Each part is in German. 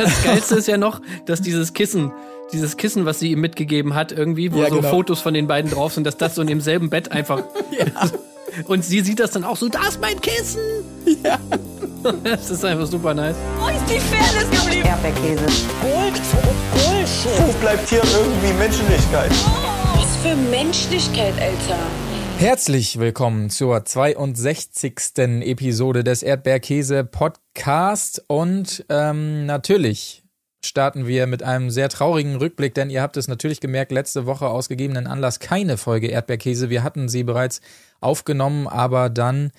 das Geilste ist ja noch, dass dieses Kissen, dieses Kissen, was sie ihm mitgegeben hat, irgendwie, wo ja, so genau. Fotos von den beiden drauf sind, dass das so in demselben Bett einfach. ja. Und sie sieht das dann auch so, da ist mein Kissen! Ja. Das ist einfach super nice. Wo ist die Fairness geblieben? Erdbeerkäse. Gold, Bullshit. Wo bleibt hier irgendwie Menschlichkeit? Oh, was für Menschlichkeit, Alter. Herzlich willkommen zur 62. Episode des Erdbeerkäse Podcast und ähm, natürlich starten wir mit einem sehr traurigen Rückblick, denn ihr habt es natürlich gemerkt, letzte Woche aus gegebenen Anlass keine Folge Erdbeerkäse. Wir hatten sie bereits aufgenommen, aber dann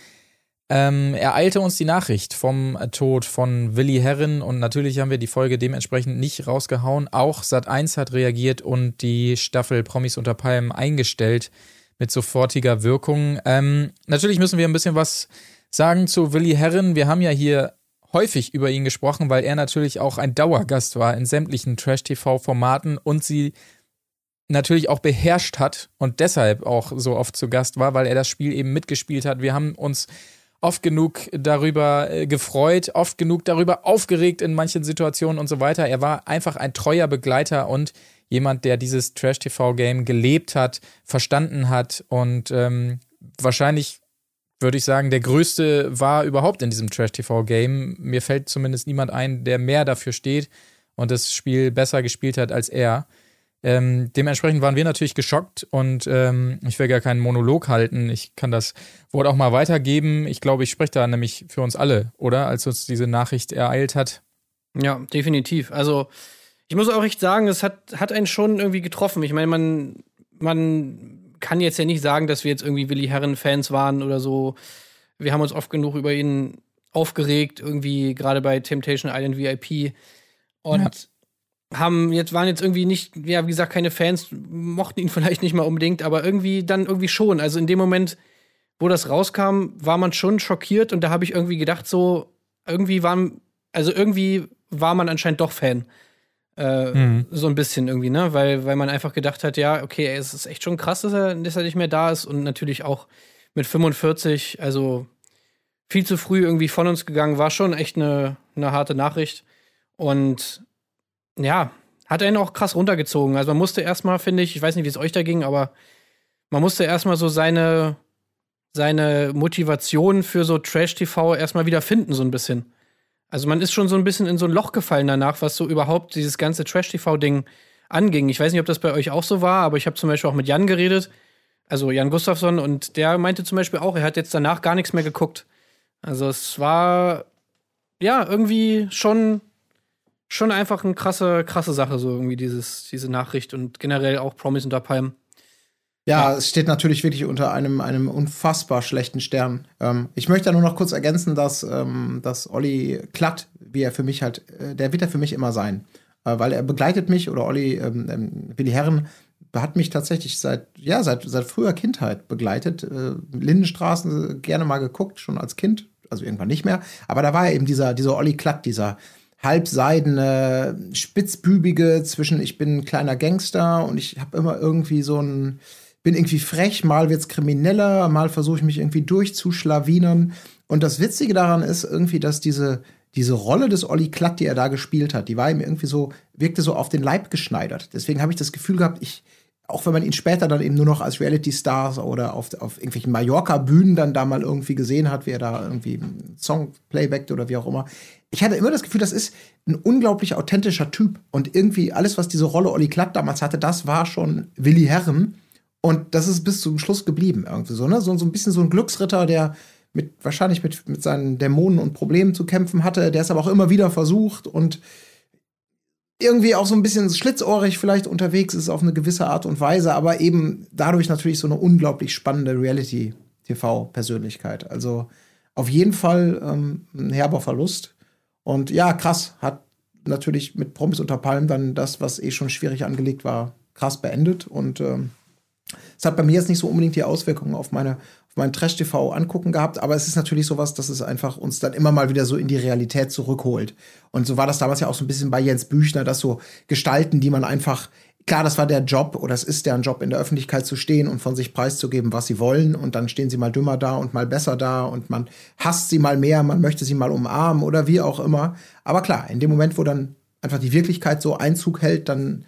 ähm, ereilte uns die Nachricht vom Tod von Willi Herren und natürlich haben wir die Folge dementsprechend nicht rausgehauen. Auch Sat1 hat reagiert und die Staffel Promis unter Palmen eingestellt mit sofortiger Wirkung. Ähm, natürlich müssen wir ein bisschen was sagen zu Willi Herren. Wir haben ja hier häufig über ihn gesprochen, weil er natürlich auch ein Dauergast war in sämtlichen Trash-TV-Formaten und sie natürlich auch beherrscht hat und deshalb auch so oft zu Gast war, weil er das Spiel eben mitgespielt hat. Wir haben uns oft genug darüber äh, gefreut, oft genug darüber aufgeregt in manchen Situationen und so weiter. Er war einfach ein treuer Begleiter und jemand, der dieses Trash-TV-Game gelebt hat, verstanden hat und ähm, wahrscheinlich würde ich sagen, der größte war überhaupt in diesem Trash-TV-Game. Mir fällt zumindest niemand ein, der mehr dafür steht und das Spiel besser gespielt hat als er. Ähm, dementsprechend waren wir natürlich geschockt und ähm, ich will gar keinen Monolog halten. Ich kann das Wort auch mal weitergeben. Ich glaube, ich spreche da nämlich für uns alle, oder? Als uns diese Nachricht ereilt hat. Ja, definitiv. Also ich muss auch echt sagen, es hat, hat einen schon irgendwie getroffen. Ich meine, man, man kann jetzt ja nicht sagen, dass wir jetzt irgendwie Willi Herren-Fans waren oder so. Wir haben uns oft genug über ihn aufgeregt, irgendwie gerade bei Temptation Island VIP. Und ja. haben jetzt, waren jetzt irgendwie nicht, ja, wie gesagt, keine Fans, mochten ihn vielleicht nicht mal unbedingt, aber irgendwie dann irgendwie schon. Also in dem Moment, wo das rauskam, war man schon schockiert und da habe ich irgendwie gedacht, so, irgendwie waren, also irgendwie war man anscheinend doch Fan. Äh, mhm. So ein bisschen irgendwie, ne? Weil, weil man einfach gedacht hat, ja, okay, ey, es ist echt schon krass, dass er, dass er nicht mehr da ist und natürlich auch mit 45, also viel zu früh irgendwie von uns gegangen, war schon echt eine, eine harte Nachricht. Und ja, hat einen auch krass runtergezogen. Also man musste erstmal, finde ich, ich weiß nicht, wie es euch da ging, aber man musste erstmal so seine, seine Motivation für so Trash-TV erstmal wieder finden, so ein bisschen. Also man ist schon so ein bisschen in so ein Loch gefallen danach, was so überhaupt dieses ganze Trash-TV-Ding anging. Ich weiß nicht, ob das bei euch auch so war, aber ich habe zum Beispiel auch mit Jan geredet, also Jan Gustafsson, und der meinte zum Beispiel auch, er hat jetzt danach gar nichts mehr geguckt. Also es war ja irgendwie schon, schon einfach eine krasse, krasse Sache, so irgendwie dieses, diese Nachricht und generell auch Promise unter Palm. Ja, es steht natürlich wirklich unter einem, einem unfassbar schlechten Stern. Ähm, ich möchte da nur noch kurz ergänzen, dass, ähm, dass Olli Klatt, wie er für mich halt, äh, der wird er für mich immer sein. Äh, weil er begleitet mich, oder Olli, ähm, ähm, Willi Herren, hat mich tatsächlich seit, ja, seit, seit früher Kindheit begleitet. Äh, Lindenstraßen äh, gerne mal geguckt, schon als Kind, also irgendwann nicht mehr. Aber da war er eben dieser, dieser Olli Klatt, dieser halbseidene, spitzbübige zwischen ich bin ein kleiner Gangster und ich habe immer irgendwie so ein bin irgendwie frech, mal wird's krimineller, mal versuche ich mich irgendwie durchzuschlawinern. Und das Witzige daran ist irgendwie, dass diese, diese Rolle des Olli Klatt, die er da gespielt hat, die war ihm irgendwie so, wirkte so auf den Leib geschneidert. Deswegen habe ich das Gefühl gehabt, ich, auch wenn man ihn später dann eben nur noch als Reality-Stars oder auf, auf irgendwelchen Mallorca-Bühnen dann da mal irgendwie gesehen hat, wie er da irgendwie einen Song playbackt oder wie auch immer. Ich hatte immer das Gefühl, das ist ein unglaublich authentischer Typ. Und irgendwie alles, was diese Rolle Olli Klatt damals hatte, das war schon Willi Herren. Und das ist bis zum Schluss geblieben, irgendwie so, ne? So, so ein bisschen so ein Glücksritter, der mit, wahrscheinlich mit, mit seinen Dämonen und Problemen zu kämpfen hatte, der es aber auch immer wieder versucht und irgendwie auch so ein bisschen schlitzohrig vielleicht unterwegs ist auf eine gewisse Art und Weise, aber eben dadurch natürlich so eine unglaublich spannende Reality-TV-Persönlichkeit. Also auf jeden Fall ähm, ein herber Verlust. Und ja, krass, hat natürlich mit Promis unter Palmen dann das, was eh schon schwierig angelegt war, krass beendet. Und ähm, es hat bei mir jetzt nicht so unbedingt die Auswirkungen auf meine auf mein Trash-TV angucken gehabt, aber es ist natürlich sowas, dass es einfach uns dann immer mal wieder so in die Realität zurückholt. Und so war das damals ja auch so ein bisschen bei Jens Büchner, dass so Gestalten, die man einfach klar, das war der Job oder es ist deren Job, in der Öffentlichkeit zu stehen und von sich preiszugeben, was sie wollen. Und dann stehen sie mal dümmer da und mal besser da und man hasst sie mal mehr, man möchte sie mal umarmen oder wie auch immer. Aber klar, in dem Moment, wo dann einfach die Wirklichkeit so Einzug hält, dann,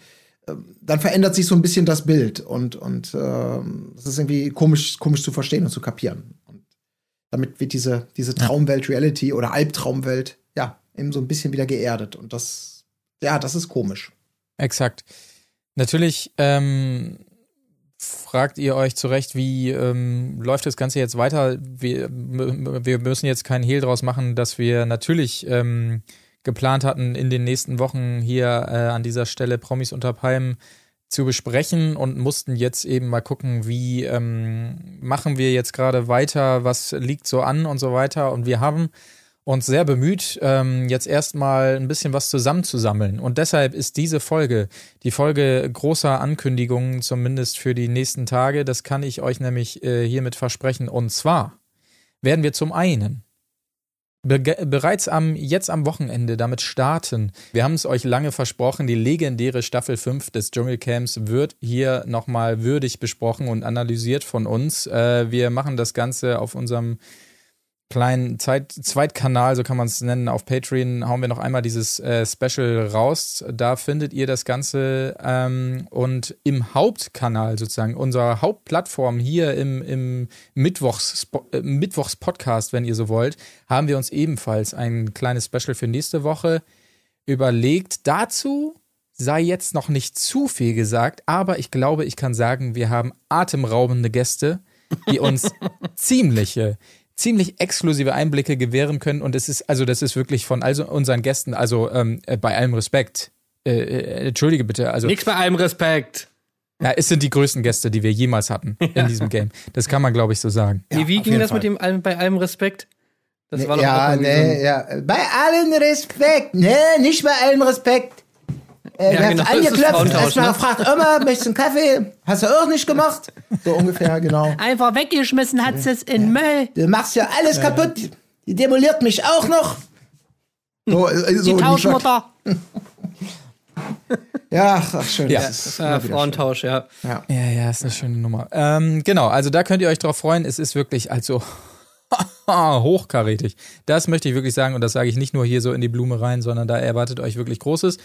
dann verändert sich so ein bisschen das Bild und, und äh, das ist irgendwie komisch, komisch zu verstehen und zu kapieren. Und damit wird diese, diese Traumwelt Reality oder Albtraumwelt ja eben so ein bisschen wieder geerdet. Und das, ja, das ist komisch. Exakt. Natürlich ähm, fragt ihr euch zurecht, wie ähm, läuft das Ganze jetzt weiter? Wir, wir müssen jetzt keinen Hehl draus machen, dass wir natürlich ähm, geplant hatten, in den nächsten Wochen hier äh, an dieser Stelle Promis unter Palmen zu besprechen und mussten jetzt eben mal gucken, wie ähm, machen wir jetzt gerade weiter, was liegt so an und so weiter. Und wir haben uns sehr bemüht, ähm, jetzt erstmal ein bisschen was zusammenzusammeln. Und deshalb ist diese Folge, die Folge großer Ankündigungen, zumindest für die nächsten Tage, das kann ich euch nämlich äh, hiermit versprechen. Und zwar werden wir zum einen be bereits am, jetzt am Wochenende damit starten. Wir haben es euch lange versprochen, die legendäre Staffel 5 des Dschungelcamps wird hier nochmal würdig besprochen und analysiert von uns. Äh, wir machen das Ganze auf unserem kleinen Zeit Zweitkanal, so kann man es nennen, auf Patreon hauen wir noch einmal dieses äh, Special raus. Da findet ihr das Ganze ähm, und im Hauptkanal sozusagen, unserer Hauptplattform hier im, im Mittwochs, äh, Mittwochs-Podcast, wenn ihr so wollt, haben wir uns ebenfalls ein kleines Special für nächste Woche überlegt. Dazu sei jetzt noch nicht zu viel gesagt, aber ich glaube, ich kann sagen, wir haben atemraubende Gäste, die uns ziemliche ziemlich exklusive Einblicke gewähren können. Und es ist, also das ist wirklich von also unseren Gästen, also ähm, äh, bei allem Respekt. Äh, äh, entschuldige bitte. Also, Nichts bei allem Respekt. Ja, es sind die größten Gäste, die wir jemals hatten in diesem Game. Das kann man, glaube ich, so sagen. Ja, wie auf ging das Fall. mit dem allem, bei allem Respekt? Das war doch ja, so nee, ein- ja. Bei allen Respekt. Nee, nicht bei allem Respekt. Äh, Ja, genau, Frauentausch, erstmal ne? gefragt, Oma, möchtest du einen Kaffee? Hast du auch nicht gemacht? So ungefähr, genau. Einfach weggeschmissen hat es in Müll. Du machst ja alles kaputt. Die demoliert mich auch noch. So, äh, so Die Tauschmutter. Ja, ach, schön. Ja. das ist Ja, immer wieder Frauentausch, ja. schön. Ja. Ja, ja, ist eine schöne Nummer. Ähm, genau, also da könnt ihr euch drauf freuen. Es ist wirklich also hochkarätig. Das möchte ich wirklich sagen und das sage ich nicht nur hier so in die Blume rein, sondern da erwartet euch wirklich Großes.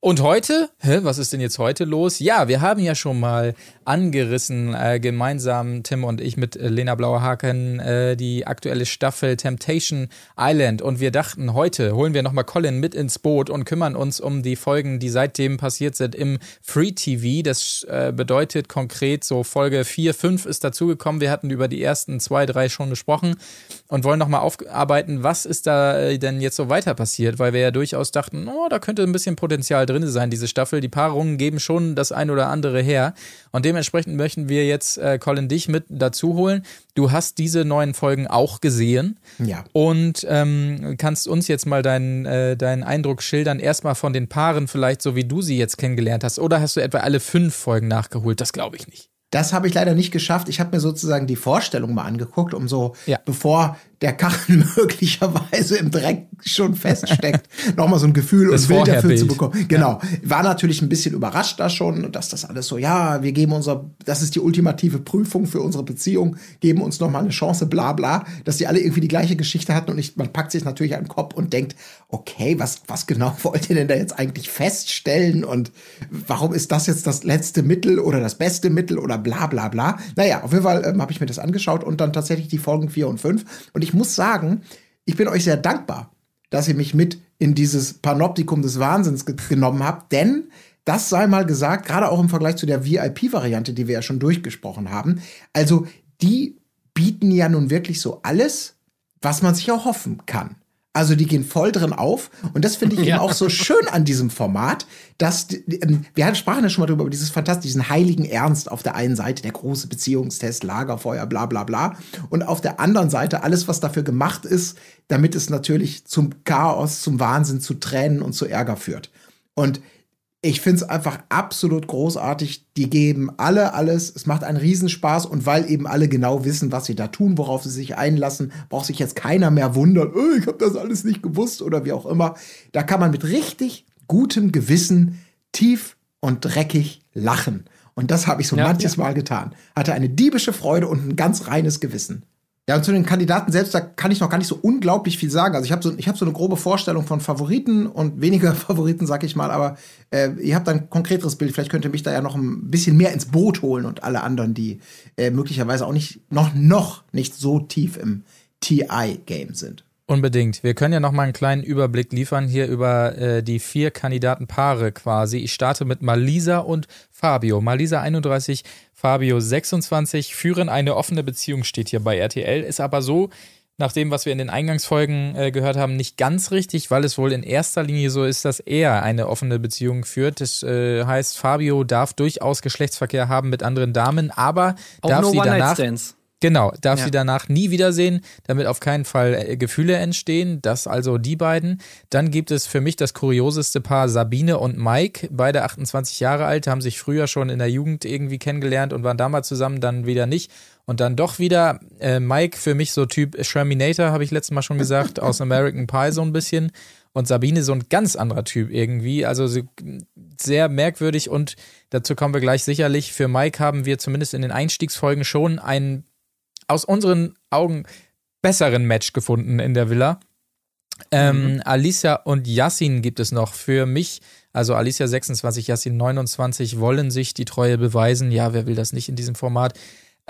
Und heute, hä, was ist denn jetzt heute los? Ja, wir haben ja schon mal angerissen, äh, gemeinsam Tim und ich mit äh, Lena Blauerhaken, äh, die aktuelle Staffel Temptation Island. Und wir dachten, heute holen wir nochmal Colin mit ins Boot und kümmern uns um die Folgen, die seitdem passiert sind im Free TV. Das äh, bedeutet konkret so Folge 4, 5 ist dazugekommen. Wir hatten über die ersten zwei, drei schon gesprochen und wollen nochmal aufarbeiten, was ist da äh, denn jetzt so weiter passiert, weil wir ja durchaus dachten, oh, da könnte ein bisschen Potenzial drin sein, diese Staffel. Die Paarungen geben schon das ein oder andere her. Und dementsprechend möchten wir jetzt äh, Colin dich mit dazu holen. Du hast diese neuen Folgen auch gesehen Ja. und ähm, kannst uns jetzt mal deinen, äh, deinen Eindruck schildern. Erstmal von den Paaren, vielleicht so wie du sie jetzt kennengelernt hast. Oder hast du etwa alle fünf Folgen nachgeholt? Das glaube ich nicht. Das habe ich leider nicht geschafft. Ich habe mir sozusagen die Vorstellung mal angeguckt, um so, Ja. bevor der Kachel möglicherweise im Dreck schon feststeckt, nochmal so ein Gefühl Das und Bild dafür Vorherbild. zu bekommen. Genau. War natürlich ein bisschen überrascht da schon, dass das alles so, ja, wir geben unser, das ist die ultimative Prüfung für unsere Beziehung, geben uns nochmal eine Chance, bla bla, dass die alle irgendwie die gleiche Geschichte hatten und ich, man packt sich natürlich an den Kopf und denkt, okay, was, was genau wollt ihr denn da jetzt eigentlich feststellen und warum ist das jetzt das letzte Mittel oder das beste Mittel oder bla bla bla. Naja, auf jeden Fall ähm, habe ich mir das angeschaut und dann tatsächlich die Folgen 4 und 5 und ich muss sagen, ich bin euch sehr dankbar, dass ihr mich mit in dieses Panoptikum des Wahnsinns ge genommen habt, denn das sei mal gesagt, gerade auch im Vergleich zu der VIP-Variante, die wir ja schon durchgesprochen haben. Also, die bieten ja nun wirklich so alles, was man sich erhoffen kann. Also die gehen voll drin auf. Und das finde ich eben auch so schön an diesem Format, dass ähm, wir sprachen ja schon mal drüber über dieses fantastische, diesen heiligen Ernst auf der einen Seite, der große Beziehungstest, Lagerfeuer, bla bla bla. Und auf der anderen Seite alles, was dafür gemacht ist, damit es natürlich zum Chaos, zum Wahnsinn, zu Tränen und zu Ärger führt. Und ich finde es einfach absolut großartig. Die geben alle alles. Es macht einen Riesenspaß. Und weil eben alle genau wissen, was sie da tun, worauf sie sich einlassen, braucht sich jetzt keiner mehr wundern, oh, ich habe das alles nicht gewusst oder wie auch immer. Da kann man mit richtig gutem Gewissen tief und dreckig lachen. Und das habe ich so Ja, manches Mal getan. Hatte eine diebische Freude und ein ganz reines Gewissen. Ja, und zu den Kandidaten selbst, da kann ich noch gar nicht so unglaublich viel sagen. Also ich habe so, hab so eine grobe Vorstellung von Favoriten und weniger Favoriten, sag ich mal, aber äh, ihr habt ein konkreteres Bild. Vielleicht könnt ihr mich da ja noch ein bisschen mehr ins Boot holen und alle anderen, die äh, möglicherweise auch nicht, noch, noch nicht so tief im TI-Game sind. Unbedingt. Wir können ja noch mal einen kleinen Überblick liefern hier über äh, die vier Kandidatenpaare quasi. Ich starte mit Malisa und Fabio. Malisa 31, Fabio 26 führen eine offene Beziehung, steht hier bei RTL. Ist aber so, nach dem, was wir in den Eingangsfolgen äh, gehört haben, nicht ganz richtig, weil es wohl in erster Linie so ist, dass er eine offene Beziehung führt. Das äh, heißt, Fabio darf durchaus Geschlechtsverkehr haben mit anderen Damen, aber Auch darf nur sie danach One-Night-Stands. Genau, darf Ja. sie danach nie wiedersehen, damit auf keinen Fall äh, Gefühle entstehen. Das also die beiden. Dann gibt es für mich das kurioseste Paar Sabine und Mike, beide 28 Jahre alt, haben sich früher schon in der Jugend irgendwie kennengelernt und waren damals zusammen, dann wieder nicht. Und dann doch wieder äh, Mike für mich so Typ Sherminator, habe ich letztes Mal schon gesagt, aus American Pie so ein bisschen. Und Sabine so ein ganz anderer Typ irgendwie. Also so sehr merkwürdig und dazu kommen wir gleich sicherlich. Für Mike haben wir zumindest in den Einstiegsfolgen schon einen aus unseren Augen besseren Match gefunden in der Villa. Ähm, Alicia und Yassin gibt es noch. Für mich, also Alicia 26, Yassin 29, wollen sich die Treue beweisen. Ja, wer will das nicht in diesem Format?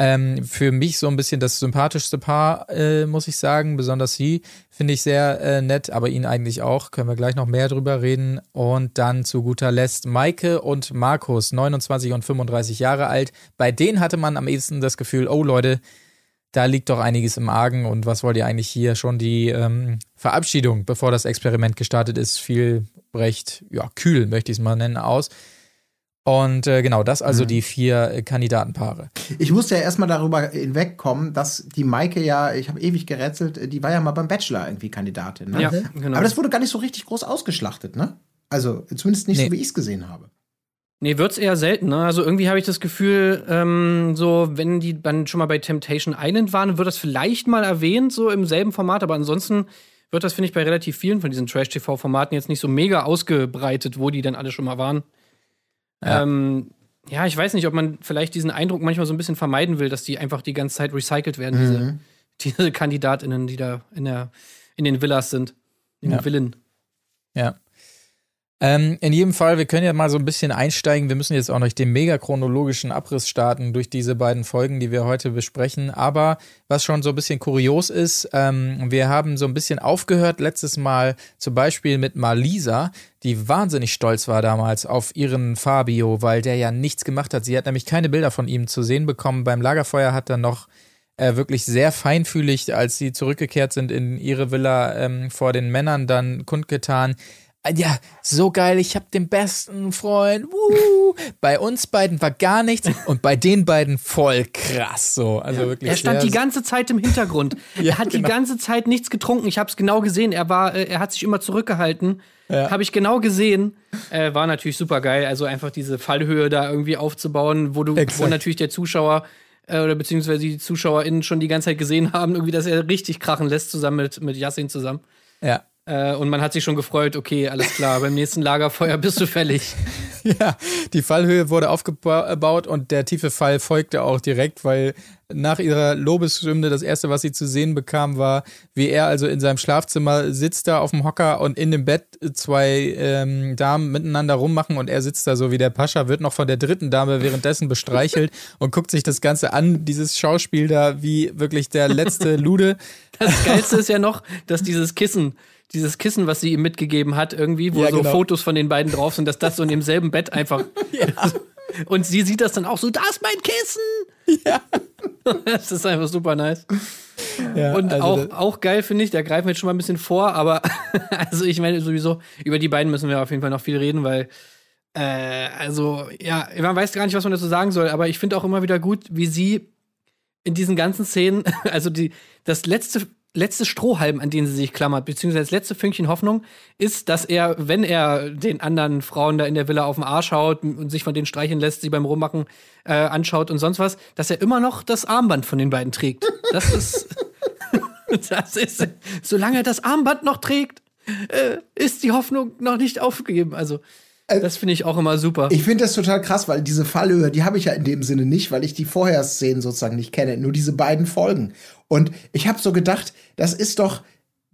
Ähm, für mich so ein bisschen das sympathischste Paar, äh, muss ich sagen. Besonders sie finde ich sehr äh, nett, aber ihn eigentlich auch. Können wir gleich noch mehr drüber reden. Und dann zu guter Letzt Maike und Markus, 29 und 35 Jahre alt. Bei denen hatte man am ehesten das Gefühl, oh Leute, da liegt doch einiges im Argen und was wollt ihr eigentlich hier schon die ähm, Verabschiedung, bevor das Experiment gestartet ist, fiel recht, ja, kühl, möchte ich es mal nennen, aus. Und äh, genau, das also die vier äh, Kandidatenpaare. Ich musste ja erstmal darüber hinwegkommen, dass die Maike ja, ich habe ewig gerätselt, die war ja mal beim Bachelor irgendwie Kandidatin. Ne? Ja, genau. Aber das wurde gar nicht so richtig groß ausgeschlachtet, ne? Also zumindest nicht Nee. so, wie ich es gesehen habe. Nee, wird's eher selten, ne? Also irgendwie habe ich das Gefühl, ähm, so, wenn die dann schon mal bei Temptation Island waren, wird das vielleicht mal erwähnt, so im selben Format, aber ansonsten wird das, finde ich, bei relativ vielen von diesen Trash-TV-Formaten jetzt nicht so mega ausgebreitet, wo die dann alle schon mal waren. Ja. Ja. Ähm, ja, ich weiß nicht, ob man vielleicht diesen Eindruck manchmal so ein bisschen vermeiden will, dass die einfach die ganze Zeit recycelt werden, Mhm. diese, diese KandidatInnen, die da in, der, in den Villas sind. In Ja. den Villen. Ja. Ähm, in jedem Fall, wir können ja mal so ein bisschen einsteigen. Wir müssen jetzt auch noch den mega chronologischen Abriss starten durch diese beiden Folgen, die wir heute besprechen. Aber was schon so ein bisschen kurios ist, ähm, wir haben so ein bisschen aufgehört letztes Mal zum Beispiel mit Malisa, die wahnsinnig stolz war damals auf ihren Fabio, weil der ja nichts gemacht hat. Sie hat nämlich keine Bilder von ihm zu sehen bekommen. Beim Lagerfeuer hat er noch äh, wirklich sehr feinfühlig, als sie zurückgekehrt sind in ihre Villa ähm, vor den Männern dann kundgetan. "Ah, Ja, so geil, ich hab den besten Freund. Wuhu. Bei uns beiden war gar nichts und bei den beiden voll krass so. Also wirklich Er stand die ganze Zeit im Hintergrund. Ja, er hat genau. die ganze Zeit nichts getrunken. Ich habe es genau gesehen. Er war, äh, er hat sich immer zurückgehalten. Ja. Habe ich genau gesehen. Äh, war natürlich super geil. Also einfach diese Fallhöhe da irgendwie aufzubauen, wo du, wo natürlich der Zuschauer äh, oder beziehungsweise die ZuschauerInnen schon die ganze Zeit gesehen haben, irgendwie, dass er richtig krachen lässt zusammen mit mit Yassin zusammen. ja. Äh, und man hat sich schon gefreut. Okay, alles klar. beim nächsten Lagerfeuer bist du fällig. Ja, die Fallhöhe wurde aufgebaut und der tiefe Fall folgte auch direkt, weil nach ihrer Lobeshymne das erste, was sie zu sehen bekam, war, wie er also in seinem Schlafzimmer sitzt da auf dem Hocker und in dem Bett zwei ähm, Damen miteinander rummachen und er sitzt da so wie der Pascha, wird noch von der dritten Dame währenddessen bestreichelt und guckt sich das Ganze an, dieses Schauspiel da wie wirklich der letzte Lude. Das Geilste ist ja noch, dass dieses Kissen, dieses Kissen, was sie ihm mitgegeben hat, irgendwie, wo Ja, so genau. Fotos von den beiden drauf sind, dass das so in demselben Bett einfach. Und sie sieht das dann auch so, da ist mein Kissen! Ja. Das ist einfach super nice. Ja, Und also auch, auch geil finde ich, da greifen wir jetzt schon mal ein bisschen vor, aber also ich meine sowieso, über die beiden müssen wir auf jeden Fall noch viel reden, weil äh, also ja, man weiß gar nicht, was man dazu sagen soll, aber ich finde auch immer wieder gut, wie sie in diesen ganzen Szenen, also die, das letzte, letzte Strohhalm, an den sie sich klammert, beziehungsweise das letzte Fünkchen Hoffnung, ist, dass er, wenn er den anderen Frauen da in der Villa auf den Arsch haut und sich von denen streicheln lässt, sie beim Rummachen äh, anschaut und sonst was, dass er immer noch das Armband von den beiden trägt. Das ist, das ist, solange er das Armband noch trägt, äh, ist die Hoffnung noch nicht aufgegeben. Also, Das finde ich auch immer super. Ich finde das total krass, weil diese Fallhöhe, die habe ich ja in dem Sinne nicht, weil ich die Vorherszenen sozusagen nicht kenne. Nur diese beiden Folgen. Und ich habe so gedacht, das ist doch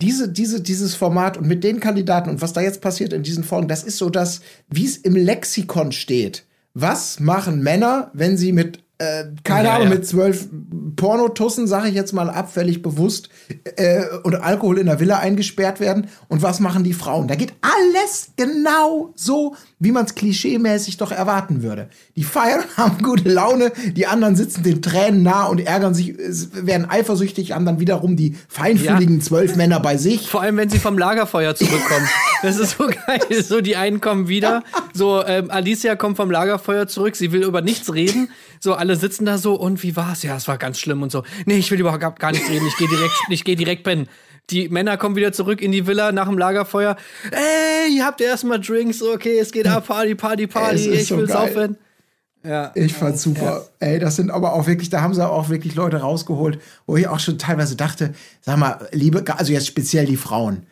diese, diese, dieses Format und mit den Kandidaten und was da jetzt passiert in diesen Folgen, das ist so das, wie es im Lexikon steht. Was machen Männer, wenn sie mit äh, keine Ja, Ahnung, ja. mit zwölf Pornotussen, sage ich jetzt mal abfällig bewusst, äh, und Alkohol in der Villa eingesperrt werden. Und was machen die Frauen? Da geht alles genau so, wie man es klischeemäßig doch erwarten würde. Die feiern, haben gute Laune, die anderen sitzen den Tränen nah und ärgern sich, werden eifersüchtig, haben dann wiederum die feinfühligen zwölf Männer bei sich. Vor allem, wenn sie vom Lagerfeuer zurückkommen. Das ist so geil. So, die einen kommen wieder. So, ähm, Alicia kommt vom Lagerfeuer zurück. Sie will über nichts reden. So, alle sitzen da so. Und wie war's? Ja, es war ganz schlimm und so. Nee, ich will überhaupt gar- nicht reden. Ich gehe direkt, ich gehe direkt pennen. Die Männer kommen wieder zurück in die Villa nach dem Lagerfeuer. Ey, ihr habt erstmal Drinks. Okay, es geht ab. Party, Party, Party. Ich so will geil. saufen. Ja. Ich fand's super. Ey, das sind aber auch wirklich, da haben sie auch wirklich Leute rausgeholt, wo ich auch schon teilweise dachte, sag mal, liebe, also jetzt speziell die Frauen,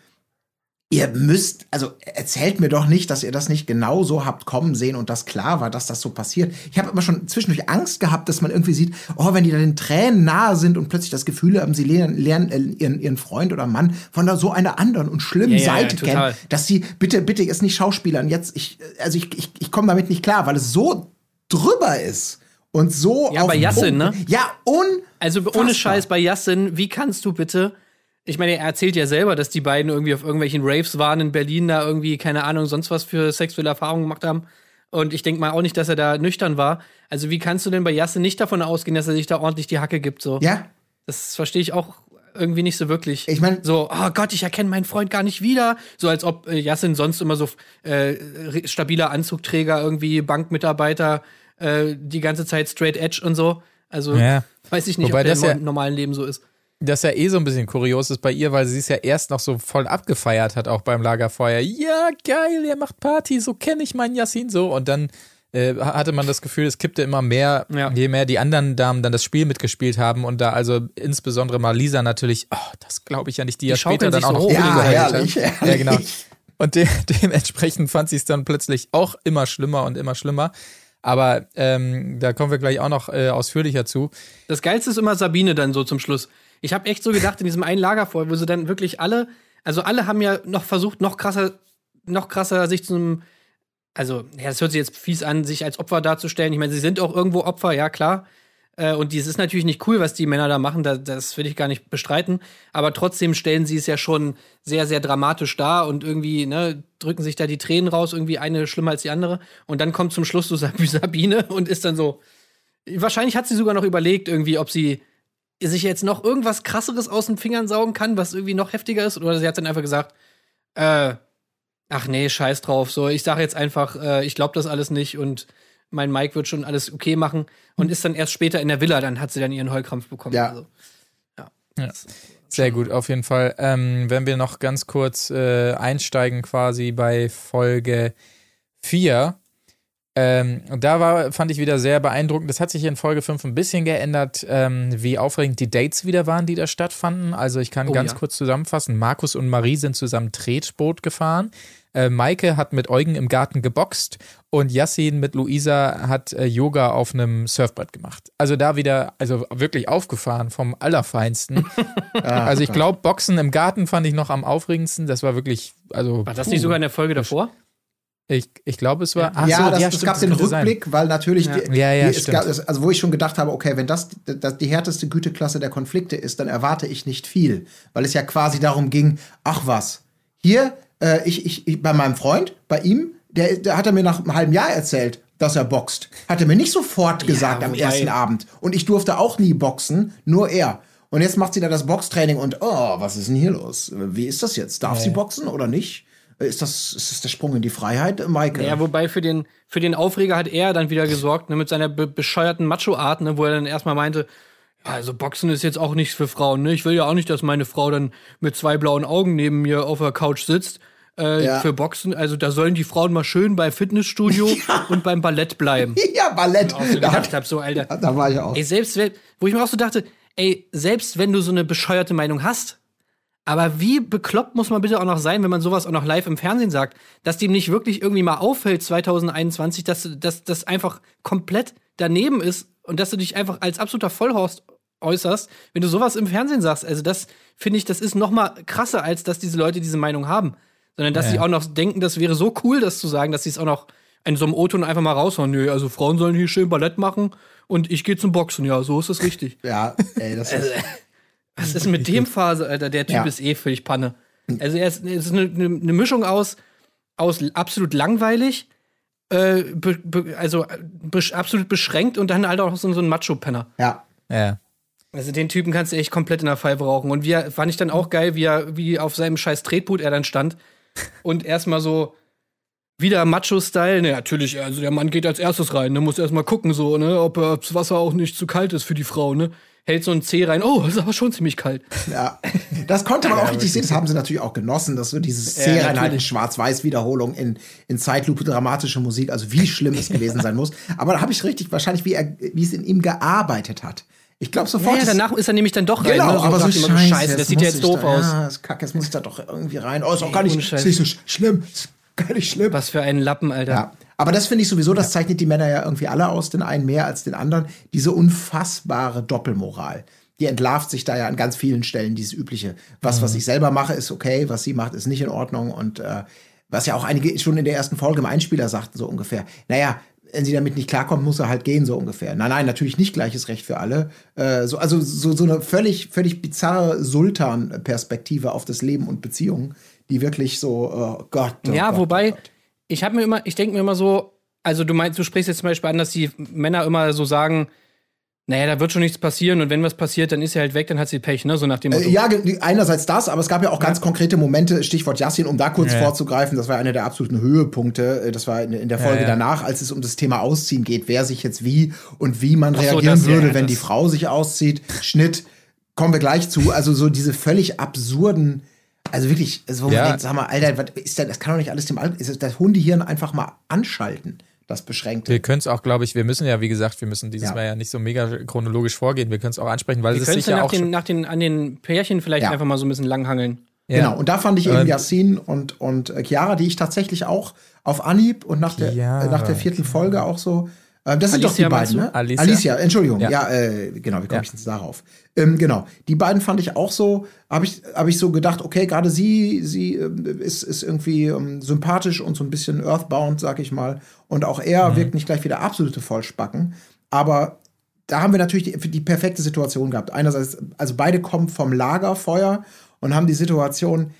ihr müsst, also erzählt mir doch nicht, dass ihr das nicht genau so habt kommen sehen und das klar war, dass das so passiert. Ich habe immer schon zwischendurch Angst gehabt, dass man irgendwie sieht, oh, wenn die da den Tränen nahe sind und plötzlich das Gefühl haben, sie lernen, lernen äh, ihren, ihren Freund oder Mann von da so einer anderen und schlimmen Ja, ja, ja, Seite total. kennen, dass sie, bitte, bitte jetzt nicht Schauspielern, jetzt, ich, also ich, ich, ich komme damit nicht klar, weil es so drüber ist. Und so Ja, bei Yassin, ne? Ja, un. Also ohne Scheiß bei Yassin, wie kannst du bitte. Ich meine, er erzählt ja selber, dass die beiden irgendwie auf irgendwelchen Raves waren in Berlin, da irgendwie, keine Ahnung, sonst was für sexuelle Erfahrungen gemacht haben. Und ich denke mal auch nicht, dass er da nüchtern war. Also, wie kannst du denn bei Yassin nicht davon ausgehen, dass er sich da ordentlich die Hacke gibt? So? Ja, Das verstehe ich auch irgendwie nicht so wirklich. Ich mein- so, oh Gott, ich erkenne meinen Freund gar nicht wieder. So als ob äh, Yassin sonst immer so äh, stabiler Anzugträger, irgendwie Bankmitarbeiter, äh, die ganze Zeit straight edge und so. Also Ja. weiß ich nicht, Wobei ob der das im ja- normalen Leben so ist. Das ja eh so ein bisschen kurios ist bei ihr, weil sie es ja erst noch so voll abgefeiert hat, auch beim Lagerfeuer. Ja, geil, er macht Party, so kenne ich meinen Yassin so. Und dann äh, hatte man das Gefühl, es kippte immer mehr, Ja. je mehr die anderen Damen dann das Spiel mitgespielt haben. Und da also insbesondere mal Lisa natürlich, oh, das glaube ich ja nicht, die, ja später dann auch so noch hoch. Ja, hat. herrlich, Ja, herrlich. genau. Und de dementsprechend fand sie es dann plötzlich auch immer schlimmer und immer schlimmer. Aber ähm, da kommen wir gleich auch noch äh, ausführlicher zu. Das Geilste ist immer Sabine dann so zum Schluss. Ich habe echt so gedacht, in diesem einen Lagerfeuer, wo sie dann wirklich alle, also alle haben ja noch versucht, noch krasser, noch krasser sich zum, also, ja, das hört sich jetzt fies an, sich als Opfer darzustellen. Ich meine, sie sind auch irgendwo Opfer, ja, klar. Äh, Und dies ist natürlich nicht cool, was die Männer da machen, da, das will ich gar nicht bestreiten. Aber trotzdem stellen sie es ja schon sehr, sehr dramatisch dar und irgendwie, ne, drücken sich da die Tränen raus, irgendwie eine schlimmer als die andere. Und dann kommt zum Schluss so Sab- Sabine und ist dann so, Wahrscheinlich hat sie sogar noch überlegt, irgendwie, ob sie sich jetzt noch irgendwas krasseres aus den Fingern saugen kann, was irgendwie noch heftiger ist. Oder sie hat dann einfach gesagt, äh, ach nee, scheiß drauf. So, ich sage jetzt einfach, äh, ich glaube das alles nicht und mein Mike wird schon alles okay machen und ist dann erst später in der Villa, dann hat sie dann ihren Heulkrampf bekommen. Ja. Also, Sehr gut, auf jeden Fall. Ähm, wenn wir noch ganz kurz äh, einsteigen, quasi bei Folge 4. Ähm, und da war, fand ich wieder sehr beeindruckend. Das hat sich in Folge 5 ein bisschen geändert, ähm, wie aufregend die Dates wieder waren, die da stattfanden. Also ich kann Oh, ganz ja. kurz zusammenfassen. Markus und Marie sind zusammen Tretboot gefahren. Äh, Maike hat mit Eugen im Garten geboxt und Yassin mit Luisa hat äh, Yoga auf einem Surfbrett gemacht. Also da wieder, also wirklich aufgefahren vom Allerfeinsten. also ich glaube, Boxen im Garten fand ich noch am aufregendsten. Das war wirklich, also. war das puh. nicht sogar in der Folge davor? Ich, ich glaube, es war. Ach ja, so, das, ja, es stimmt, gab den könnte sein. Rückblick, weil natürlich, Ja. die, Ja, ja, die, gab, also wo ich schon gedacht habe, okay, wenn das, das die härteste Güteklasse der Konflikte ist, dann erwarte ich nicht viel, weil es ja quasi darum ging, ach was, hier, äh, ich, ich, ich, bei meinem Freund, bei ihm, der, der hat er mir nach einem halben Jahr erzählt, dass er boxt. Hat er mir nicht sofort gesagt am wobei- ersten Abend. Und ich durfte auch nie boxen, nur er. Und jetzt macht sie da das Boxtraining und, oh, was ist denn hier los? Wie ist das jetzt? Darf sie boxen oder nicht? Ist das, ist das der Sprung in die Freiheit, Maike? Ja, wobei für den, für den Aufreger hat er dann wieder gesorgt, ne, mit seiner be bescheuerten Macho-Art, ne, wo er dann erstmal meinte, ja, also Boxen ist jetzt auch nichts für Frauen, ne? Ich will ja auch nicht, dass meine Frau dann mit zwei blauen Augen neben mir auf der Couch sitzt. Äh, Ja. Für Boxen, also da sollen die Frauen mal schön bei Fitnessstudio und beim Ballett bleiben. Ja, Ballett. Auch so Da, gedacht hab, so, Alter. da war ich auch. Ey, selbst wo ich mir auch so dachte, ey, selbst wenn du so eine bescheuerte Meinung hast, Aber wie bekloppt muss man bitte auch noch sein, wenn man sowas auch noch live im Fernsehen sagt, dass dem nicht wirklich irgendwie mal auffällt 2021, dass dass das einfach komplett daneben ist und dass du dich einfach als absoluter Vollhorst äußerst, wenn du sowas im Fernsehen sagst. Also das finde ich, das ist noch mal krasser, als dass diese Leute diese Meinung haben, sondern dass Ja. sie auch noch denken, das wäre so cool, das zu sagen, dass sie es auch noch in so einem O-Ton einfach mal raushauen. Nö, also Frauen sollen hier schön Ballett machen und ich gehe zum Boxen. Ja, so ist das richtig. Ja, ey, das ist. Was ist mit dem Phase, Alter? Der Typ Ja. ist eh völlig Panne. Also er ist, es ist eine, eine, Mischung aus, aus absolut langweilig, äh, be, be, also äh, besch, absolut beschränkt und dann halt auch so, so ein Macho-Penner. Ja. Ja. Also den Typen kannst du echt komplett in der Pfeife rauchen. Und wie er, fand ich dann auch geil, wie er, wie auf seinem scheiß Tretboot er dann stand und erstmal so wieder Macho-Style. Ne, natürlich, also der Mann geht als erstes rein, ne, muss erstmal gucken, so, ne, ob das Wasser auch nicht zu kalt ist für die Frau, ne. Hält so ein Zeh rein, oh, ist aber schon ziemlich kalt. Ja, das konnte man auch richtig sehen. Das haben sie natürlich auch genossen, dass so dieses Ja, halt in natürlich. Schwarz-Weiß-Wiederholung in, in Zeitlupe dramatische Musik, also wie schlimm es gewesen sein muss. Aber da habe ich richtig wahrscheinlich, wie, er, wie es in ihm gearbeitet hat. Ich glaube Ja, sofort. ja, das- danach ist er nämlich dann doch rein. Genau, ne? aber so sagt immer, scheiße, scheiße, das sieht ja jetzt doof da, aus. Ja, ist kacke, jetzt muss ich da doch irgendwie rein. Oh, ist auch gar nicht, ist nicht so sch- schlimm. Ist gar nicht schlimm. Was für ein Lappen, Alter. Ja, aber das finde ich sowieso, das zeichnet die Männer ja irgendwie alle aus, den einen mehr als den anderen. Diese unfassbare Doppelmoral. Die entlarvt sich da ja an ganz vielen Stellen, dieses übliche. Was, was ich selber mache, ist okay, was sie macht, ist nicht in Ordnung. Und äh, was ja auch einige schon in der ersten Folge im Einspieler sagten, so ungefähr. Naja, wenn sie damit nicht klarkommt, muss er halt gehen, so ungefähr. Nein, nein, natürlich nicht gleiches Recht für alle. Äh, so, also so, so eine völlig, völlig bizarre Sultan-Perspektive auf das Leben und Beziehungen, die wirklich so, oh Gott. Oh ja, Gott, wobei, oh Gott. ich habe mir immer, ich denke mir immer so, also du meinst, du sprichst jetzt zum Beispiel an, dass die Männer immer so sagen, naja, da wird schon nichts passieren und wenn was passiert, dann ist sie halt weg, dann hat sie Pech, ne? So nach dem Motto. Äh, Ja, einerseits das, aber es gab ja auch ganz konkrete Momente, Stichwort Yassin, um da kurz Ja. vorzugreifen, das war einer der absoluten Höhepunkte, äh, das war in, in der Folge ja. danach, als es um das Thema Ausziehen geht, wer sich jetzt wie und wie man so, reagieren das- würde, ja, wenn die Frau sich auszieht. Schnitt, kommen wir gleich zu, also so diese völlig absurden, also wirklich, also wo Ja. man denkt, sag mal, Alter, was ist denn, das kann doch nicht alles dem Al ist das Hundehirn einfach mal anschalten, das beschränkte. Wir können es auch, glaube ich, wir müssen ja, wie gesagt, wir müssen dieses Ja. Mal ja nicht so mega chronologisch vorgehen. Wir können es auch ansprechen, weil Wir es ist sicher nach auch den, nach den, an den Pärchen vielleicht Ja. einfach mal so ein bisschen langhangeln. Ja. Genau, und da fand ich eben Ähm, Yassin und, und äh, Chiara, die ich tatsächlich auch auf Anhieb und nach der, Chiara. äh, nach der vierten Folge auch so. Äh, das sind doch Alicia die beiden, ne? Alicia? Alicia, Entschuldigung. Ja. Ja, äh, genau, wie komme Ja. ich jetzt darauf? Ähm, genau, die beiden fand ich auch so, habe ich, hab ich so gedacht, okay, gerade sie, sie ähm, ist, ist irgendwie ähm, sympathisch und so ein bisschen earthbound, sag ich mal. Und auch er Mhm. wirkt nicht gleich wie der absolute Vollspacken. Aber da haben wir natürlich die, die perfekte Situation gehabt. Einerseits, also beide kommen vom Lagerfeuer und haben die Situation,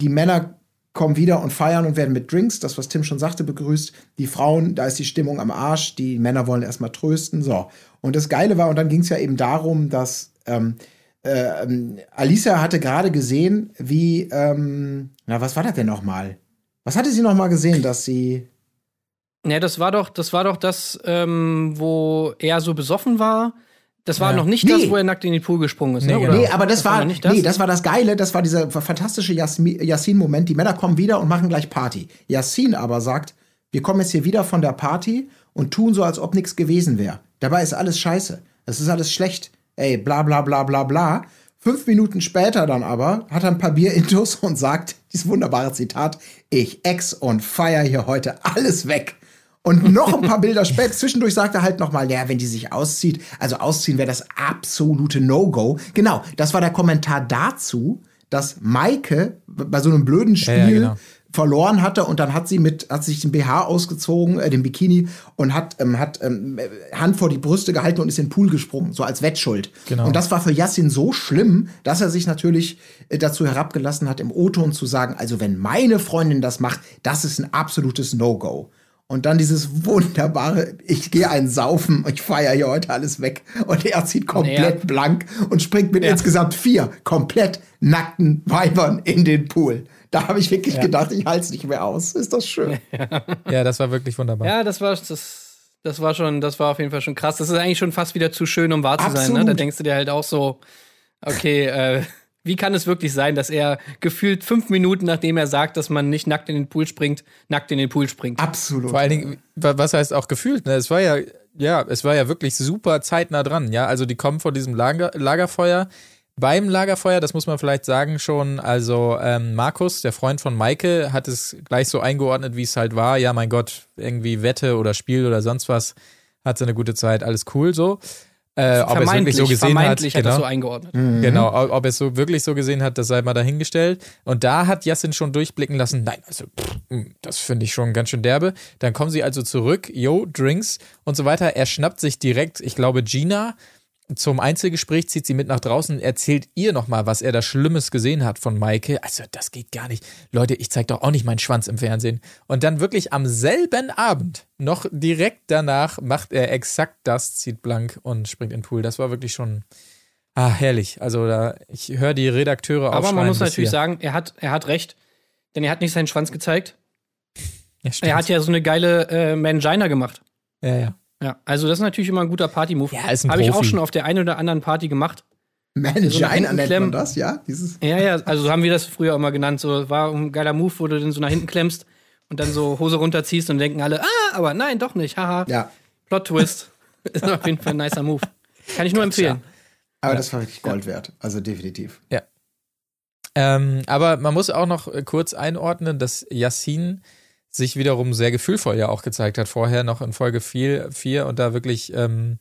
die Männer kommen wieder und feiern und werden mit Drinks, das, was Tim schon sagte, begrüßt. Die Frauen, da ist die Stimmung am Arsch, die Männer wollen erstmal trösten. So. Und das Geile war, und dann ging es ja eben darum, dass ähm, äh, Alicia hatte gerade gesehen, wie, ähm, na, was war das denn nochmal? Was hatte sie nochmal gesehen, dass sie. Ja, das war doch, das war doch das, ähm, wo er so besoffen war. Das war Ja. noch nicht Nee. das, wo er nackt in die Pool gesprungen ist, Nee, ne? genau. Nee, aber das, war, noch nicht das. nee, das war das Geile, das war dieser fantastische Yassin-Moment. Die Männer kommen wieder und machen gleich Party. Yassin aber sagt, wir kommen jetzt hier wieder von der Party und tun so, als ob nichts gewesen wäre. Dabei ist alles scheiße. Es ist alles schlecht. Ey, bla bla bla bla bla. Fünf Minuten später dann aber hat er ein paar Bier intus und sagt dieses wunderbare Zitat, ich ex und feier hier heute alles weg. Und noch ein paar Bilder später, zwischendurch sagt er halt nochmal, ja, wenn die sich auszieht, also ausziehen wäre das absolute No-Go. Genau, das war der Kommentar dazu, dass Maike bei so einem blöden Spiel Ja, ja, genau. verloren hatte und dann hat sie mit, hat sich den BH ausgezogen, äh, den Bikini und hat, ähm, hat ähm, Hand vor die Brüste gehalten und ist in den Pool gesprungen, so als Wettschuld. Genau. Und das war für Yassin so schlimm, dass er sich natürlich äh, dazu herabgelassen hat, im O-Ton zu sagen, also wenn meine Freundin das macht, das ist ein absolutes No-Go. Und dann dieses wunderbare, ich gehe einen saufen, ich feiere hier heute alles weg. Und er zieht komplett Ja. blank und springt mit Ja. insgesamt vier komplett nackten Weibern in den Pool. Da habe ich wirklich gedacht, ich halte es nicht mehr aus. Ist das schön. Ja, das war wirklich wunderbar. Ja, das war das, das war schon, das war auf jeden Fall schon krass. Das ist eigentlich schon fast wieder zu schön, um wahr zu sein. Ne? Absolut. Da denkst du dir halt auch so, okay, äh, wie kann es wirklich sein, dass er gefühlt fünf Minuten, nachdem er sagt, dass man nicht nackt in den Pool springt, nackt in den Pool springt? Absolut. Vor allen Dingen, wa- was heißt auch gefühlt, ne? Es war ja, ja, es war ja wirklich super zeitnah dran, ja. Also die kommen vor diesem Lager, Lagerfeuer. beim Lagerfeuer, das muss man vielleicht sagen schon, also ähm, Markus, der Freund von Maike, hat es gleich so eingeordnet, wie es halt war. Ja, mein Gott, irgendwie Wette oder Spiel oder sonst was, hat sie eine gute Zeit, alles cool so. Äh, ob er es wirklich so gesehen hat, hat genau. das so eingeordnet. Mhm. Genau, ob ob er es so wirklich so gesehen hat, das sei mal dahingestellt. Und da hat Yassin schon durchblicken lassen, nein, also pff, mh, das finde ich schon ganz schön derbe. Dann kommen sie also zurück, yo, Drinks und so weiter. Er schnappt sich direkt, ich glaube, Gina zum Einzelgespräch, zieht sie mit nach draußen, erzählt ihr nochmal, was er da Schlimmes gesehen hat von Maike. Also das geht gar nicht. Leute, ich zeig doch auch nicht meinen Schwanz im Fernsehen. Und dann wirklich am selben Abend, noch direkt danach, macht er exakt das, zieht blank und springt in den Pool. Das war wirklich schon ah, herrlich. Also da, ich höre die Redakteure Aber aufschreien man muss natürlich hier. sagen, er hat, er hat recht. Denn er hat nicht seinen Schwanz gezeigt. Ja. Er hat ja so eine geile äh, Mangina gemacht. ja, ja. Ja, also das ist natürlich immer ein guter Party-Move. Ja, ist ein Habe ich auch schon auf der einen oder anderen Party gemacht. Manager, So hinten nennt man das, ja? Dieses Ja, ja, also so haben wir das früher immer genannt. So war ein geiler Move, wo du den so nach hinten klemmst und dann so Hose runterziehst und denken alle, ah, aber nein, doch nicht, haha. ja. Plot-Twist. ist auf jeden Fall ein nicer Move. Kann ich nur empfehlen. Aber das war wirklich Gold wert. Also definitiv. Ähm, aber man muss auch noch äh, kurz einordnen, dass Yassin sich wiederum sehr gefühlvoll ja auch gezeigt hat, vorher noch in Folge 4, 4 und da wirklich ähm,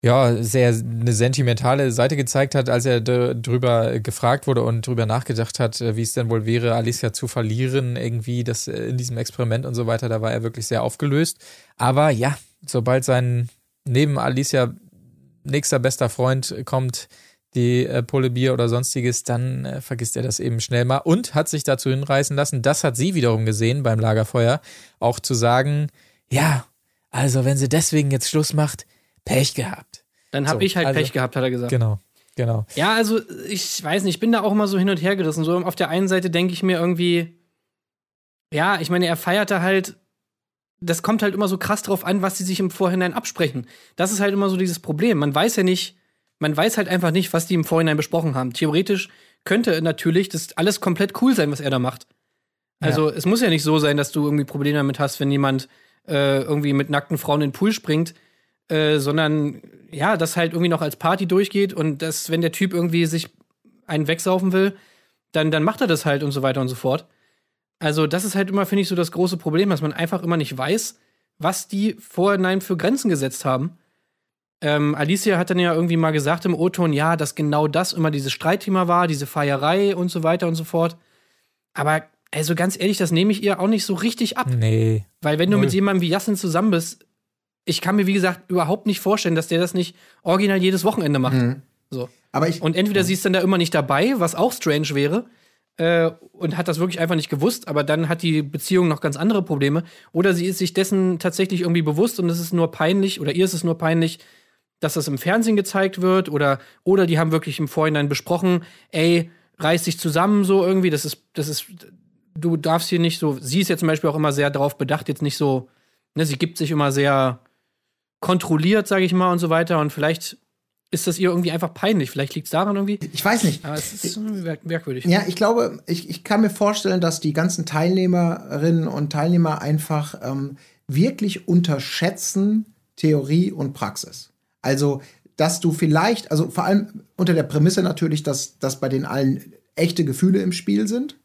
ja, sehr eine sentimentale Seite gezeigt hat, als er drüber gefragt wurde und drüber nachgedacht hat, äh, wie es denn wohl wäre, Alicia zu verlieren, irgendwie das äh, in diesem Experiment und so weiter, da war er wirklich sehr aufgelöst. Aber ja, sobald sein neben Alicia nächster bester Freund kommt, die äh, Pulle Bier oder sonstiges, dann äh, vergisst er das eben schnell mal und hat sich dazu hinreißen lassen, das hat sie wiederum gesehen beim Lagerfeuer, auch zu sagen, ja, also wenn sie deswegen jetzt Schluss macht, Pech gehabt. Dann habe So, ich halt also- Pech gehabt, hat er gesagt. Genau, genau. Ja, also ich weiß nicht, ich bin da auch immer so hin und her gerissen. So auf der einen Seite denke ich mir irgendwie, ja, ich meine, er feierte halt, das kommt halt immer so krass drauf an, was sie sich im Vorhinein absprechen. Das ist halt immer so dieses Problem. Man weiß ja nicht, man weiß halt einfach nicht, was die im Vorhinein besprochen haben. Theoretisch könnte natürlich das alles komplett cool sein, was er da macht. Also es muss ja nicht so sein, dass du irgendwie Probleme damit hast, wenn jemand äh, irgendwie mit nackten Frauen in den Pool springt, äh, sondern ja, das halt irgendwie noch als Party durchgeht und dass, wenn der Typ irgendwie sich einen wegsaufen will, dann, dann macht er das halt und so weiter und so fort. Also, das ist halt immer, finde ich, so das große Problem, dass man einfach immer nicht weiß, was die vorhinein für Grenzen gesetzt haben. Ähm, Alicia hat dann ja irgendwie mal gesagt im O-Ton, ja, dass genau das immer dieses Streitthema war, diese Feierei und so weiter und so fort. Aber, also ganz ehrlich, das nehme ich ihr auch nicht so richtig ab. Nee. Weil wenn du Null. mit jemandem wie Yassin zusammen bist, ich kann mir, wie gesagt, überhaupt nicht vorstellen, dass der das nicht original jedes Wochenende macht. So. Aber ich, Und entweder sie ist dann da immer nicht dabei, was auch strange wäre, äh, und hat das wirklich einfach nicht gewusst, aber dann hat die Beziehung noch ganz andere Probleme. Oder sie ist sich dessen tatsächlich irgendwie bewusst und es ist nur peinlich, oder ihr ist es nur peinlich, dass das im Fernsehen gezeigt wird, oder, oder die haben wirklich im Vorhinein besprochen, ey, reiß dich zusammen so irgendwie, das ist, das ist, du darfst hier nicht so, sie ist ja zum Beispiel auch immer sehr darauf bedacht, jetzt nicht so, ne, sie gibt sich immer sehr kontrolliert, sage ich mal, und so weiter. Und vielleicht ist das ihr irgendwie einfach peinlich. Vielleicht liegt es daran irgendwie. ich weiß nicht. Aber es ist merkwürdig. Ja, ich glaube, ich, ich kann mir vorstellen, dass die ganzen Teilnehmerinnen und Teilnehmer einfach ähm, wirklich unterschätzen Theorie und Praxis. Also, dass du vielleicht, also vor allem unter der Prämisse natürlich, dass, dass bei den allen echte Gefühle im Spiel sind.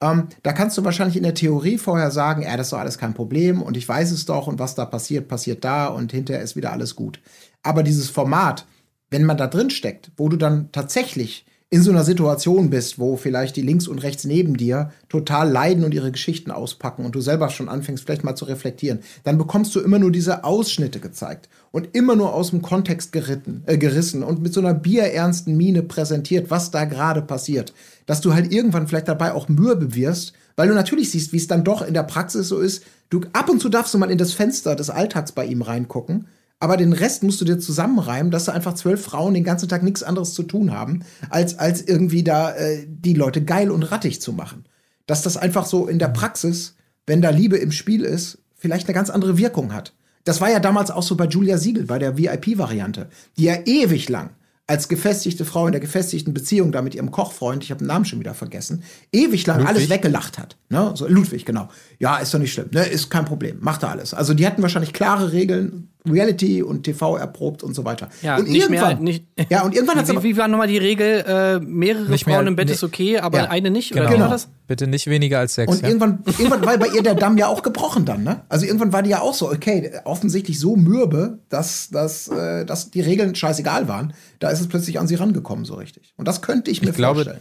Ähm, da kannst du wahrscheinlich in der Theorie vorher sagen, ja, das ist doch alles kein Problem und ich weiß es doch und was da passiert, passiert da und hinterher ist wieder alles gut. Aber dieses Format, wenn man da drin steckt, wo du dann tatsächlich in so einer Situation bist, wo vielleicht die links und rechts neben dir total leiden und ihre Geschichten auspacken und du selber schon anfängst, vielleicht mal zu reflektieren, dann bekommst du immer nur diese Ausschnitte gezeigt und immer nur aus dem Kontext geritten, äh, gerissen und mit so einer bierernsten Miene präsentiert, was da gerade passiert. Dass du halt irgendwann vielleicht dabei auch mürbe wirst, weil du natürlich siehst, wie es dann doch in der Praxis so ist. Du, ab und zu darfst du mal in das Fenster des Alltags bei ihm reingucken aber den Rest musst du dir zusammenreimen, dass da einfach zwölf Frauen den ganzen Tag nichts anderes zu tun haben, als, als irgendwie da äh, die Leute geil und rattig zu machen. Dass das einfach so in der Praxis, wenn da Liebe im Spiel ist, vielleicht eine ganz andere Wirkung hat. Das war ja damals auch so bei Julia Siegel, bei der VIP-Variante, die ja ewig lang als gefestigte Frau in der gefestigten Beziehung da mit ihrem Kochfreund, ich habe den Namen schon wieder vergessen, ewig lang alles weggelacht hat. Ne? So, Ludwig, genau. Ja, ist doch nicht schlimm, ne? ist kein Problem, macht er alles. Also die hatten wahrscheinlich klare Regeln, Reality und TV erprobt und so weiter. Ja, und nicht mehr, nicht, ja, und irgendwann hat wie, wie war nochmal die Regel, äh, mehrere Nicht Frauen mehr- im Bett nee. ist okay, aber Ja. eine nicht? Genau. Oder wie war das? Bitte nicht weniger als sechs. Und ja? irgendwann, irgendwann war bei ihr der Damm ja auch gebrochen dann, ne? Also irgendwann war die ja auch so, okay, offensichtlich so mürbe, dass, dass, äh, dass die Regeln scheißegal waren. Da ist es plötzlich an sie rangekommen, so richtig. Und das könnte ich mir Ich glaube, vorstellen.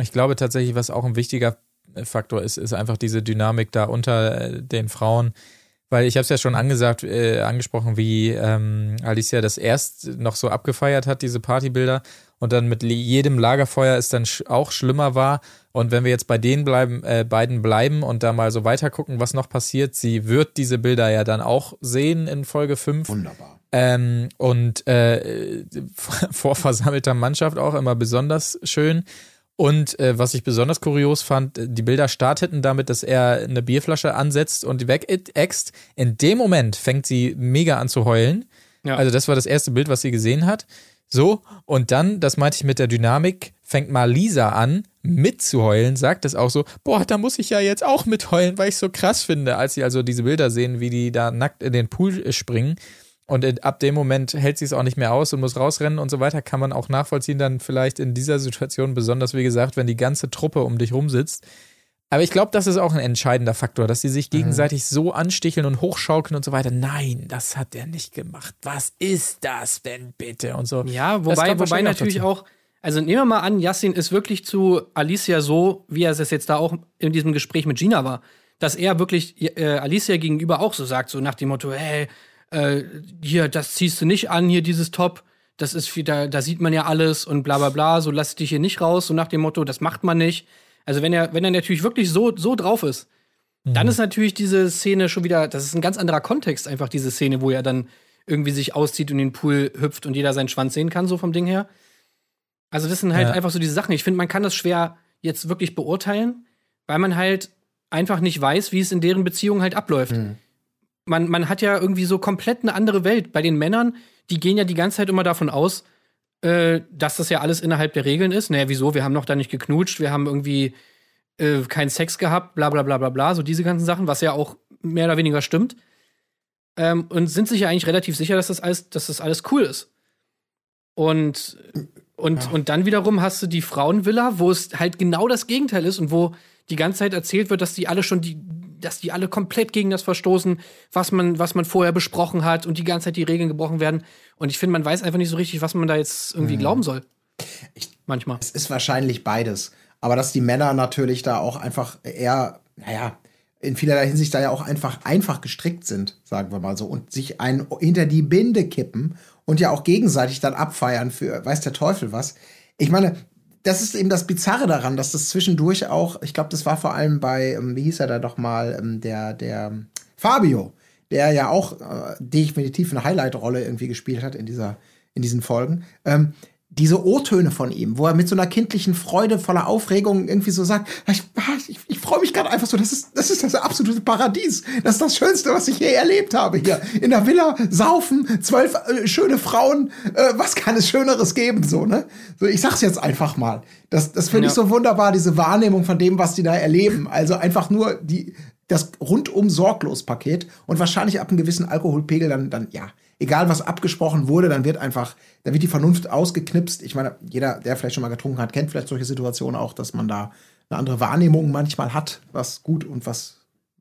Ich glaube tatsächlich, was auch ein wichtiger Faktor ist, ist einfach diese Dynamik da unter äh, den Frauen. Weil ich habe es ja schon angesagt, äh, angesprochen, wie ähm, Alicia das erst noch so abgefeiert hat, diese Partybilder, und dann mit jedem Lagerfeuer es dann sch auch schlimmer war. Und wenn wir jetzt bei den bleiben, äh, beiden bleiben und da mal so weiter gucken, was noch passiert, sie wird diese Bilder ja dann auch sehen in Folge 5. Wunderbar. Ähm, und äh, vor versammelter Mannschaft auch immer besonders schön. Und äh, was ich besonders kurios fand, die Bilder starteten damit, dass er eine Bierflasche ansetzt und die wegäxt. In dem Moment fängt sie mega an zu heulen. Ja. Also das war das erste Bild, was sie gesehen hat. So, und dann, das meinte ich mit der Dynamik, fängt mal Lisa an, mitzuheulen, sagt es auch so, boah, da muss ich ja jetzt auch mitheulen, weil ich so krass finde, als sie also diese Bilder sehen, wie die da nackt in den Pool äh, springen. Und in- ab dem Moment hält sie es auch nicht mehr aus und muss rausrennen und so weiter, kann man auch nachvollziehen, dann vielleicht in dieser Situation, besonders wie gesagt, wenn die ganze Truppe um dich rumsitzt. Aber ich glaube, das ist auch ein entscheidender Faktor, dass sie sich gegenseitig so ansticheln und hochschaukeln und so weiter. Nein, das hat er nicht gemacht. Was ist das denn bitte? Und so. Ja, wobei, wobei natürlich auch, also nehmen wir mal an, Yassin ist wirklich zu Alicia so, wie er es jetzt da auch in diesem Gespräch mit Gina war, dass er wirklich äh, Alicia gegenüber auch so sagt, so nach dem Motto, hey, äh, hier, das ziehst du nicht an, hier dieses Top, das ist viel, da, da sieht man ja alles und bla bla bla, so lass dich hier nicht raus, so nach dem Motto, das macht man nicht. Also wenn er, wenn er natürlich wirklich so, so drauf ist, dann ist natürlich diese Szene schon wieder, das ist ein ganz anderer Kontext, einfach diese Szene, wo er dann irgendwie sich auszieht und in den Pool hüpft und jeder seinen Schwanz sehen kann, so vom Ding her. Also, das sind halt Ja. einfach so diese Sachen. Ich finde, man kann das schwer jetzt wirklich beurteilen, weil man halt einfach nicht weiß, wie es in deren Beziehung halt abläuft. Man, man hat ja irgendwie so komplett eine andere Welt. Bei den Männern, die gehen ja die ganze Zeit immer davon aus, äh, dass das ja alles innerhalb der Regeln ist. Naja, wieso? Wir haben noch da nicht geknutscht, wir haben irgendwie äh, keinen Sex gehabt, bla bla bla bla bla, so diese ganzen Sachen, was ja auch mehr oder weniger stimmt. Ähm, und sind sich ja eigentlich relativ sicher, dass das alles, dass das alles cool ist. Und, und, und dann wiederum hast du die Frauenvilla, wo es halt genau das Gegenteil ist und wo die ganze Zeit erzählt wird, dass die alle schon die, dass die alle komplett gegen das verstoßen, was man, was man vorher besprochen hat und die ganze Zeit die Regeln gebrochen werden. Und ich finde, man weiß einfach nicht so richtig, was man da jetzt irgendwie glauben soll. Manchmal. Es ist wahrscheinlich beides. Aber dass die Männer natürlich da auch einfach eher, naja, in vielerlei Hinsicht da ja auch einfach einfach gestrickt sind, sagen wir mal so, und sich einen hinter die Binde kippen und ja auch gegenseitig dann abfeiern für weiß der Teufel was. Ich meine, das ist eben das Bizarre daran, dass das zwischendurch auch, ich glaube, das war vor allem bei, ähm, wie hieß er da doch mal, ähm, der, der ähm, Fabio, der ja auch äh, definitiv eine Highlight-Rolle irgendwie gespielt hat in dieser, in diesen Folgen. Ähm, diese O-Töne von ihm, wo er mit so einer kindlichen Freude, voller Aufregung irgendwie so sagt, ich, ich, ich freue mich gerade einfach so, das ist, das ist das absolute Paradies. Das ist das Schönste, was ich je erlebt habe hier. In der Villa saufen, zwölf äh, schöne Frauen, äh, was kann es Schöneres geben, so, ne? So, ich sag's jetzt einfach mal. Das, das finde ich Ja. so wunderbar, diese Wahrnehmung von dem, was die da erleben. Also einfach nur die, das rundum sorglos Paket und wahrscheinlich ab einem gewissen Alkoholpegel dann, dann, ja, egal was abgesprochen wurde, dann wird einfach, dann wird die Vernunft ausgeknipst. Ich meine, jeder, der vielleicht schon mal getrunken hat, kennt vielleicht solche Situationen auch, dass man da eine andere Wahrnehmung manchmal hat, was gut und was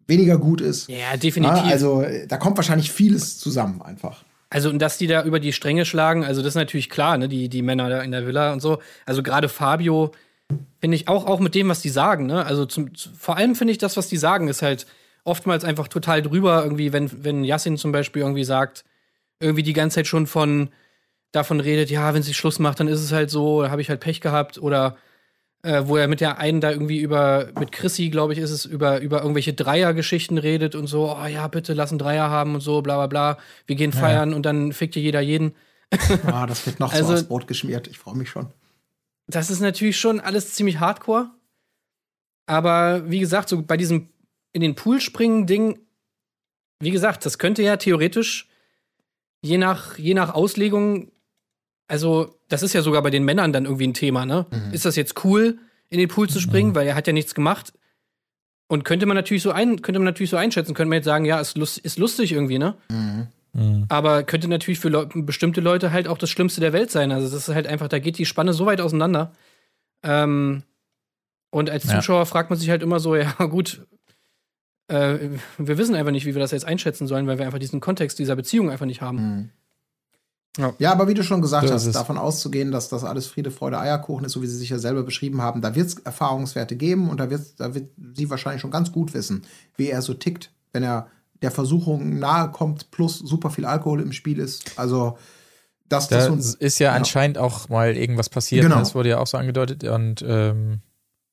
weniger gut ist. Ja, definitiv. Ja, also da kommt wahrscheinlich vieles zusammen einfach. Also, und dass die da über die Stränge schlagen, also das ist natürlich klar, ne, die, die Männer da in der Villa und so. Also gerade Fabio, finde ich, auch, auch mit dem, was die sagen, ne? Also zum, zu- vor allem finde ich, das, was die sagen, ist halt oftmals einfach total drüber, irgendwie, wenn, wenn Yassin zum Beispiel irgendwie sagt, irgendwie die ganze Zeit schon von davon redet, ja, wenn sie Schluss macht, dann ist es halt so, da habe ich halt Pech gehabt oder äh, wo er mit der einen da irgendwie über, mit Chrissy, glaube ich, ist es, über, über irgendwelche Dreiergeschichten redet und so, oh ja, bitte lass einen Dreier haben und so, bla bla bla, wir gehen feiern und dann fickt dir jeder jeden. Ah, das wird noch Also- so aufs Brot geschmiert. Ich freue mich schon. Das ist natürlich schon alles ziemlich hardcore. Aber wie gesagt, so bei diesem in den Pool springen Ding, wie gesagt, das könnte ja theoretisch je nach, je nach Auslegung, also das ist ja sogar bei den Männern dann irgendwie ein Thema, ne? Ist das jetzt cool, in den Pool zu springen, weil er hat ja nichts gemacht? Und könnte man natürlich so ein, könnte man natürlich so einschätzen, könnte man jetzt sagen, ja, ist, lust, ist lustig irgendwie, ne? Mhm. Aber könnte natürlich für Leu bestimmte Leute halt auch das Schlimmste der Welt sein. Also, das ist halt einfach, da geht die Spanne so weit auseinander. Ähm, und als Ja. Zuschauer fragt man sich halt immer so, ja, gut, äh, wir wissen einfach nicht, wie wir das jetzt einschätzen sollen, weil wir einfach diesen Kontext dieser Beziehung einfach nicht haben. Mhm. Ja. Ja, aber wie du schon gesagt So hast, davon auszugehen, dass das alles Friede, Freude, Eierkuchen ist, so wie sie sich ja selber beschrieben haben, da wird es Erfahrungswerte geben und da wird, da wird sie wahrscheinlich schon ganz gut wissen, wie er so tickt, wenn er der Versuchung nahe kommt, plus super viel Alkohol im Spiel ist. Also, das, Da das ist ja ja. anscheinend auch mal irgendwas passiert. Genau. Das wurde ja auch so angedeutet. Und ähm,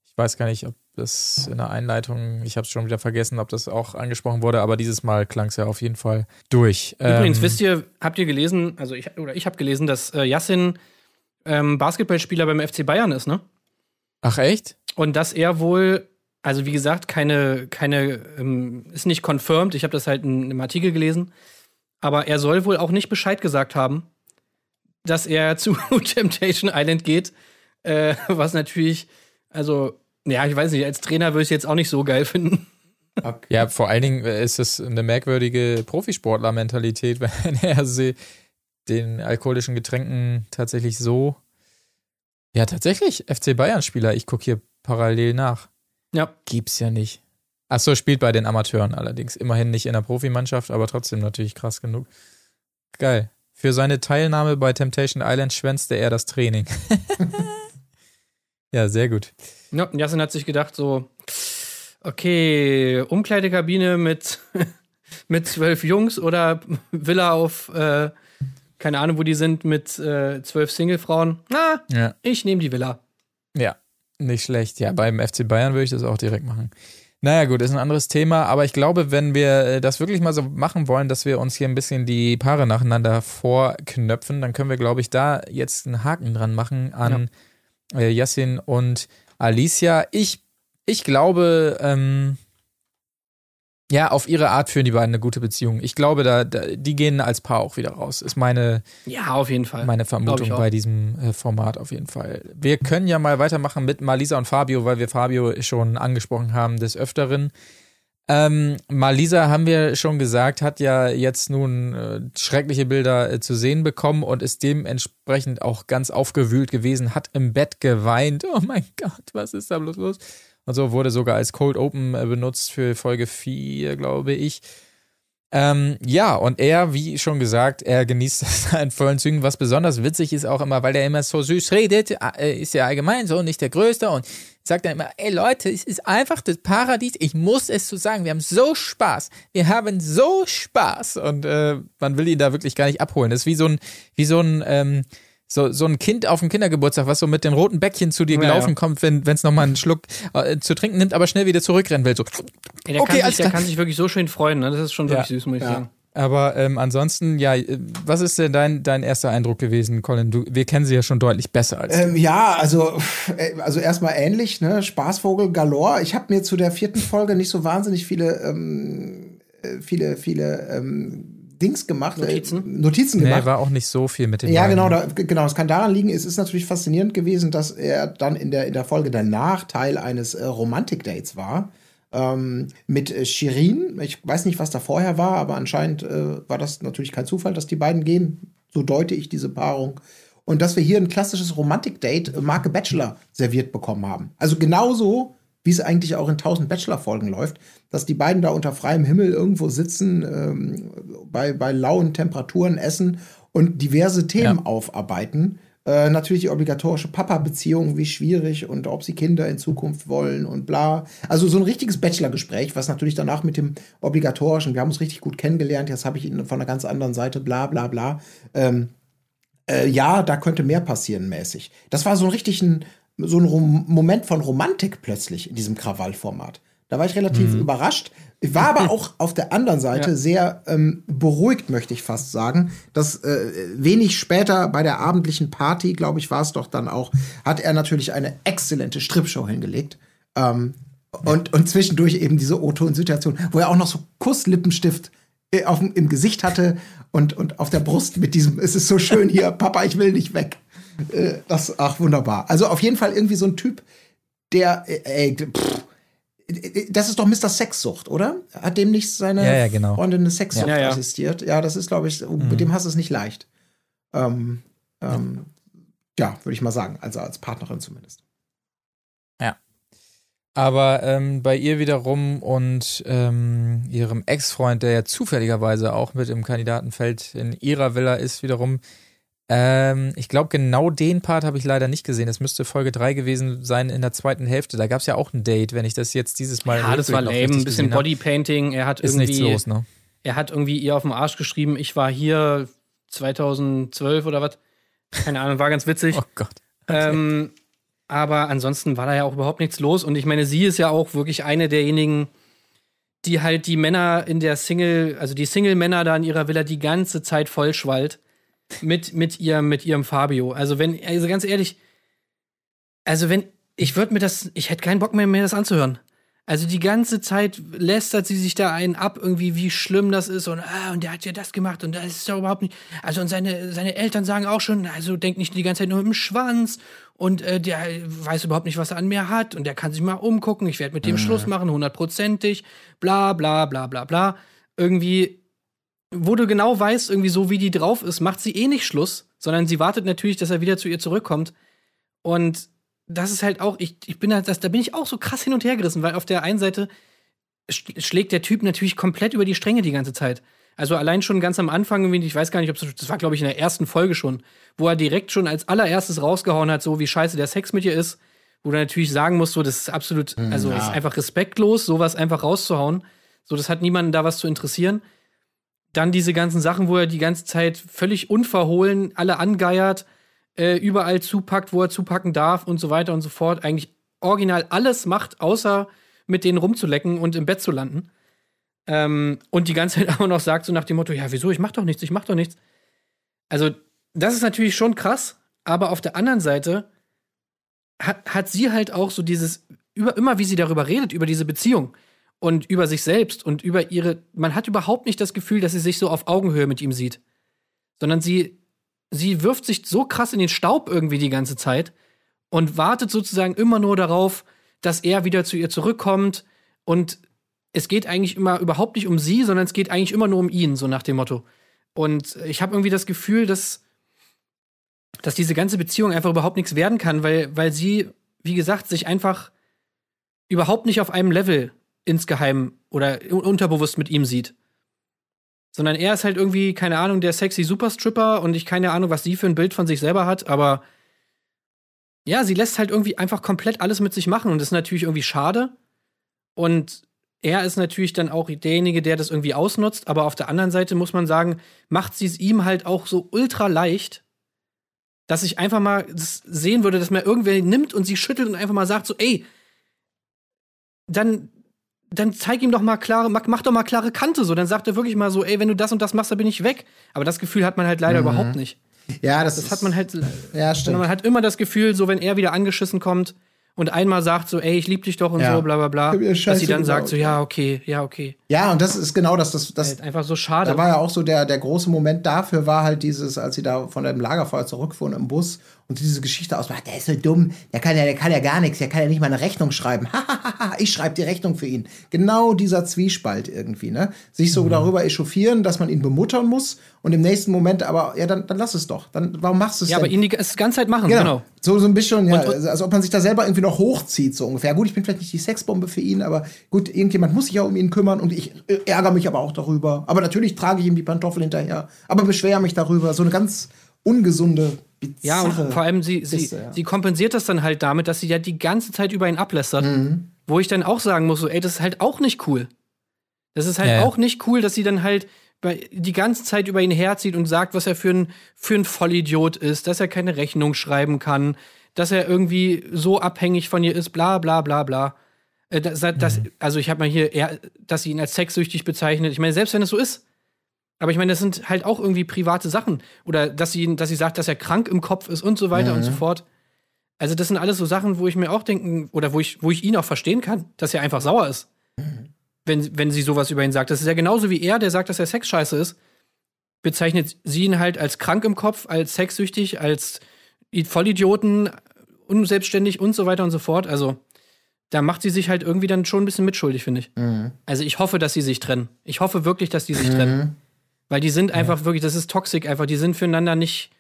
ich weiß gar nicht, ob das in der Einleitung, ich habe es schon wieder vergessen, ob das auch angesprochen wurde, aber dieses Mal klang es ja auf jeden Fall durch. Übrigens, Ähm, wisst ihr, habt ihr gelesen, also ich, oder ich habe gelesen, dass äh, Yassin ähm, Basketballspieler beim FC Bayern ist, ne? Ach echt? Und dass er wohl, also wie gesagt, keine, keine, ähm, ist nicht confirmed, ich habe das halt in einem Artikel gelesen, aber er soll wohl auch nicht Bescheid gesagt haben, dass er zu Temptation Island geht, äh, was natürlich, also, ja, ich weiß nicht, als Trainer würde ich es jetzt auch nicht so geil finden. Okay. Ja, vor allen Dingen äh, ist es eine merkwürdige Profisportler-Mentalität, wenn er sie den alkoholischen Getränken tatsächlich so. Ja, tatsächlich, FC Bayern-Spieler. Ich gucke hier parallel nach. Ja. Gibt's ja nicht. Achso, spielt bei den Amateuren allerdings. Immerhin nicht in der Profimannschaft, aber trotzdem natürlich krass genug. Geil. Für seine Teilnahme bei Temptation Island schwänzte er das Training. ja, sehr gut. Ja, Yassin hat sich gedacht, so, okay, Umkleidekabine mit, mit zwölf Jungs oder Villa auf, äh, keine Ahnung, wo die sind, mit äh, zwölf Singlefrauen. Na, Ja. ich nehme die Villa. Ja, nicht schlecht. Ja, beim FC Bayern würde ich das auch direkt machen. Naja, gut, ist ein anderes Thema, aber ich glaube, wenn wir äh, das wirklich mal so machen wollen, dass wir uns hier ein bisschen die Paare nacheinander vorknöpfen, dann können wir, glaube ich, da jetzt einen Haken dran machen an äh, Yassin und Alicia. Ich, ich glaube, ähm, ja, auf ihre Art führen die beiden eine gute Beziehung. Ich glaube, da, da die gehen als Paar auch wieder raus. Ist meine, Ja, auf jeden Fall. meine Vermutung bei diesem äh, Format auf jeden Fall. Wir können ja mal weitermachen mit Malisa und Fabio, weil wir Fabio schon angesprochen haben des Öfteren. Ähm, Malisa, haben wir schon gesagt, hat ja jetzt nun äh, schreckliche Bilder äh, zu sehen bekommen und ist dementsprechend auch ganz aufgewühlt gewesen, hat im Bett geweint. Oh mein Gott, was ist da bloß los? Und so wurde sogar als Cold Open äh, benutzt für Folge 4, glaube ich. Ähm, ja, und er, wie schon gesagt, er genießt in vollen Zügen. Was besonders witzig ist auch immer, weil er immer so süß redet, äh, ist ja allgemein so nicht der Größte und sagt dann immer, ey Leute, es ist einfach das Paradies, ich muss es so sagen, wir haben so Spaß, wir haben so Spaß und äh, man will ihn da wirklich gar nicht abholen. Das ist wie so ein, wie so ein, ähm, so, so ein Kind auf dem Kindergeburtstag, was so mit den roten Bäckchen zu dir Ja, gelaufen ja. kommt, wenn es nochmal einen Schluck äh, zu trinken nimmt, aber schnell wieder zurückrennen will. So. Ey, der, Okay, kann sich, der kann sich wirklich so schön freuen. Ne? Das ist schon wirklich Ja. süß, muss ich Ja. sagen. Aber ähm, ansonsten, ja, äh, was ist denn dein, dein erster Eindruck gewesen, Colin? Du, wir kennen sie ja schon deutlich besser als du. Ähm, ja, also, äh, also erstmal ähnlich, ne? Spaßvogel galore. Ich habe mir zu der vierten Folge nicht so wahnsinnig viele, ähm, äh, viele, viele ähm, Dings gemacht. Notizen? Äh, Notizen Nee, gemacht. war auch nicht so viel mit den Ja, genau, da, genau. Es kann daran liegen, es ist natürlich faszinierend gewesen, dass er dann in der, in der Folge danach Teil eines äh, Romantik-Dates war. Ähm, mit äh, Shirin. Ich weiß nicht, was da vorher war, aber anscheinend äh, war das natürlich kein Zufall, dass die beiden gehen. So deute ich diese Paarung. Und dass wir hier ein klassisches Romantik-Date äh, Marke Bachelor serviert bekommen haben. Also genauso, wie es eigentlich auch in 1000 Bachelor-Folgen läuft, dass die beiden da unter freiem Himmel irgendwo sitzen, ähm, bei, bei lauen Temperaturen essen und diverse Themen Ja. aufarbeiten. Äh, natürlich die obligatorische Papa-Beziehung, wie schwierig und ob sie Kinder in Zukunft wollen und bla. Also so ein richtiges Bachelor-Gespräch, was natürlich danach mit dem obligatorischen, wir haben uns richtig gut kennengelernt, jetzt habe ich ihn von einer ganz anderen Seite, bla bla bla. Ähm, äh, ja, da könnte mehr passieren mäßig. Das war so ein richtig ein, so ein Moment von Romantik plötzlich in diesem Krawallformat. Da war ich relativ überrascht. Ich war aber auch auf der anderen Seite Ja. sehr ähm, beruhigt, möchte ich fast sagen, dass äh, wenig später bei der abendlichen Party, glaube ich, war es doch dann auch, hat er natürlich eine exzellente Stripshow hingelegt. Ähm, und, und zwischendurch eben diese O-Ton-Situation, wo er auch noch so Kusslippenstift äh, auf, im Gesicht hatte und, und auf der Brust mit diesem, es ist so schön hier, Papa, ich will nicht weg. Äh, das, ach, wunderbar. Also auf jeden Fall irgendwie so ein Typ, der, äh, ey, pff, das ist doch Mr. Sexsucht, oder? Hat dem nicht seine Ja, ja, genau. Freundin eine Sexsucht Ja, ja. assistiert? Ja, das ist, glaube ich, Mhm. mit dem hast du es nicht leicht. Ähm, ähm, ja, würde ich mal sagen. Also als Partnerin zumindest. Aber ähm, bei ihr wiederum und ähm, ihrem Ex-Freund, der ja zufälligerweise auch mit im Kandidatenfeld in ihrer Villa ist, wiederum. Ähm, ich glaube, genau den Part habe ich leider nicht gesehen. Das müsste Folge 3 gewesen sein in der zweiten Hälfte. Da gab es ja auch ein Date, wenn ich das jetzt dieses Mal. Ja, das war lame. Ein bisschen. Bodypainting. Er hat Ist irgendwie. nichts los, ne? Er hat irgendwie ihr auf dem Arsch geschrieben, ich war hier 2012 oder was. Keine Ahnung, war ganz witzig. Oh Gott. Ähm, aber ansonsten war da ja auch überhaupt nichts los. Und ich meine, sie ist ja auch wirklich eine derjenigen, die halt die Männer in der Single, also die Single-Männer da in ihrer Villa die ganze Zeit vollschwallt. Mit, mit, ihrem, mit ihrem Fabio. Also, wenn, also ganz ehrlich, also wenn, ich würde mir das, ich hätte keinen Bock mehr, mir das anzuhören. Also die ganze Zeit lästert sie sich da einen ab, irgendwie, wie schlimm das ist und, ah, und der hat ja das gemacht und das ist ja überhaupt nicht. Also, und seine, seine Eltern sagen auch schon, also denkt nicht die ganze Zeit nur mit dem Schwanz und äh, der weiß überhaupt nicht, was er an mir hat und der kann sich mal umgucken, ich werde mit dem Schluss machen, hundertprozentig, bla, bla, bla, bla, bla. Irgendwie, wo du genau weißt, irgendwie so wie die drauf ist, macht sie eh nicht Schluss, sondern sie wartet natürlich, dass er wieder zu ihr zurückkommt. Und das ist halt auch, ich, ich bin da, das, da bin ich auch so krass hin und her gerissen, weil auf der einen Seite sch- schlägt der Typ natürlich komplett über die Stränge die ganze Zeit. Also allein schon ganz am Anfang, ich weiß gar nicht, ob es, das war glaube ich in der ersten Folge schon, wo er direkt schon als allererstes rausgehauen hat, so wie scheiße der Sex mit ihr ist, wo du natürlich sagen musst, so, das ist absolut, also das ist einfach respektlos, sowas einfach rauszuhauen. So, das hat niemanden da was zu interessieren. Dann diese ganzen Sachen, wo er die ganze Zeit völlig unverhohlen alle angeiert, äh, überall zupackt, wo er zupacken darf und so weiter und so fort. Eigentlich original alles macht, außer mit denen rumzulecken und im Bett zu landen. Ähm, und die ganze Zeit aber noch sagt, so nach dem Motto: Ja, wieso? Ich mach doch nichts, ich mach doch nichts. Also, das ist natürlich schon krass, aber auf der anderen Seite hat, hat sie halt auch so dieses, über, immer wie sie darüber redet, über diese Beziehung und über sich selbst und über ihre, man hat überhaupt nicht das Gefühl, dass sie sich so auf Augenhöhe mit ihm sieht, sondern sie, sie wirft sich so krass in den Staub irgendwie die ganze Zeit und wartet sozusagen immer nur darauf, dass er wieder zu ihr zurückkommt und es geht eigentlich immer überhaupt nicht um sie, sondern es geht eigentlich immer nur um ihn, so nach dem Motto. Und ich habe irgendwie das Gefühl, dass, dass diese ganze Beziehung einfach überhaupt nichts werden kann, weil, weil sie, wie gesagt, sich einfach überhaupt nicht auf einem Level insgeheim oder un- unterbewusst mit ihm sieht. Sondern er ist halt irgendwie, keine Ahnung, der sexy Superstripper und ich keine Ahnung, was sie für ein Bild von sich selber hat, aber ja, sie lässt halt irgendwie einfach komplett alles mit sich machen und das ist natürlich irgendwie schade. Und er ist natürlich dann auch derjenige, der das irgendwie ausnutzt, aber auf der anderen Seite muss man sagen, macht sie es ihm halt auch so ultra leicht, dass ich einfach mal sehen würde, dass man irgendwer nimmt und sie schüttelt und einfach mal sagt so, ey, dann dann zeig ihm doch mal klare, mach, doch mal klare Kante so. Dann sagt er wirklich mal so, ey, wenn du das und das machst, dann bin ich weg. Aber das Gefühl hat man halt leider überhaupt nicht. Ja, das, Das ist, hat man halt, Ja, stimmt. man hat immer das Gefühl, so wenn er wieder angeschissen kommt und einmal sagt so, ey, ich lieb dich doch und Ja. so, bla bla bla, dass sie dann sagt so, ja, okay, ja, okay. Ja, und das ist genau das. das, das Halt einfach so schade. Da war ja auch so der, der große Moment dafür, war halt dieses, als sie da von dem Lagerfeuer zurückfuhren im Bus und diese Geschichte ausmacht, der ist so dumm, der kann ja, der kann ja gar nichts, der kann ja nicht mal eine Rechnung schreiben. Ich schreibe die Rechnung für ihn. Genau dieser Zwiespalt irgendwie, ne? Sich Mhm. so darüber echauffieren, dass man ihn bemuttern muss und im nächsten Moment aber, ja, dann, dann lass es doch. Dann, warum machst du es ja, denn? aber ihn die, es die ganze Zeit machen, Genau. genau. So, so ein bisschen, ja, Und- und- als ob man sich da selber irgendwie noch hochzieht, so ungefähr. Gut, ich bin vielleicht nicht die Sexbombe für ihn, aber gut, irgendjemand muss sich ja um ihn kümmern und ich äh, ärgere mich aber auch darüber. Aber natürlich trage ich ihm die Pantoffel hinterher, aber beschwere mich darüber. So eine ganz ungesunde, Ja, und bizarre vor allem sie, sie, ja. sie kompensiert das dann halt damit, dass sie ja die ganze Zeit über ihn ablästert. Mhm. Wo ich dann auch sagen muss, so, ey, das ist halt auch nicht cool. Das ist halt Ja, ja. auch nicht cool, dass sie dann halt die ganze Zeit über ihn herzieht und sagt, was er für ein, für ein Vollidiot ist, dass er keine Rechnung schreiben kann, dass er irgendwie so abhängig von ihr ist, bla bla bla bla. Äh, Das, das, Mhm. Also ich habe mal hier, dass sie ihn als sexsüchtig bezeichnet. Ich meine, selbst wenn es so ist, aber ich meine, das sind halt auch irgendwie private Sachen. Oder dass sie, dass sie sagt, dass er krank im Kopf ist und so weiter und so fort. Also, das sind alles so Sachen, wo ich mir auch denken, oder wo ich, wo ich ihn auch verstehen kann, dass er einfach sauer ist. Wenn, wenn sie sowas über ihn sagt. Das ist ja genauso wie er, der sagt, dass er sexscheiße ist, bezeichnet sie ihn halt als krank im Kopf, als sexsüchtig, als Vollidioten, unselbstständig und so weiter und so fort. Also, da macht sie sich halt irgendwie dann schon ein bisschen mitschuldig, finde ich. Mhm. Also ich hoffe, dass sie sich trennen. Ich hoffe wirklich, dass die sich trennen. Weil die sind einfach wirklich, das ist toxisch einfach, die sind füreinander nicht,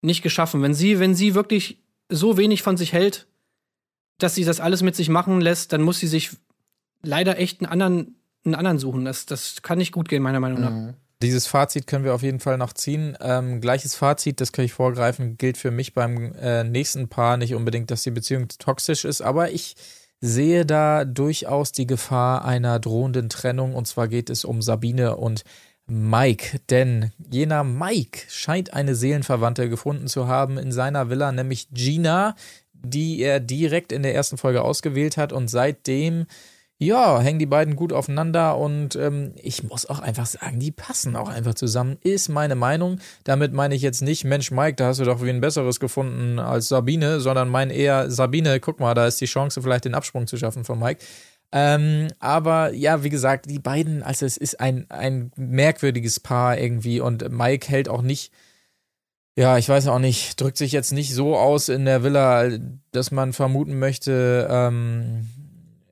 nicht geschaffen. Wenn sie, wenn sie wirklich so wenig von sich hält, dass sie das alles mit sich machen lässt, dann muss sie sich leider echt einen anderen, einen anderen suchen. Das, das kann nicht gut gehen, meiner Meinung nach. Dieses Fazit können wir auf jeden Fall noch ziehen. Ähm, gleiches Fazit, das kann ich vorgreifen, gilt für mich beim äh, nächsten Paar nicht unbedingt, dass die Beziehung toxisch ist, aber ich sehe da durchaus die Gefahr einer drohenden Trennung und zwar geht es um Sabine und Mike, denn jener Mike scheint eine Seelenverwandte gefunden zu haben in seiner Villa, nämlich Gina, die er direkt in der ersten Folge ausgewählt hat und seitdem ja, hängen die beiden gut aufeinander und ähm, ich muss auch einfach sagen, die passen auch einfach zusammen, ist meine Meinung. Damit meine ich jetzt nicht, Mensch, Mike, da hast du doch wie ein besseres gefunden als Sabine, sondern meine eher, Sabine, guck mal, da ist die Chance, vielleicht den Absprung zu schaffen von Mike. Ähm, aber ja, wie gesagt, die beiden, also es ist ein, ein merkwürdiges Paar irgendwie und Mike hält auch nicht, ja, ich weiß auch nicht, drückt sich jetzt nicht so aus in der Villa, dass man vermuten möchte, ähm,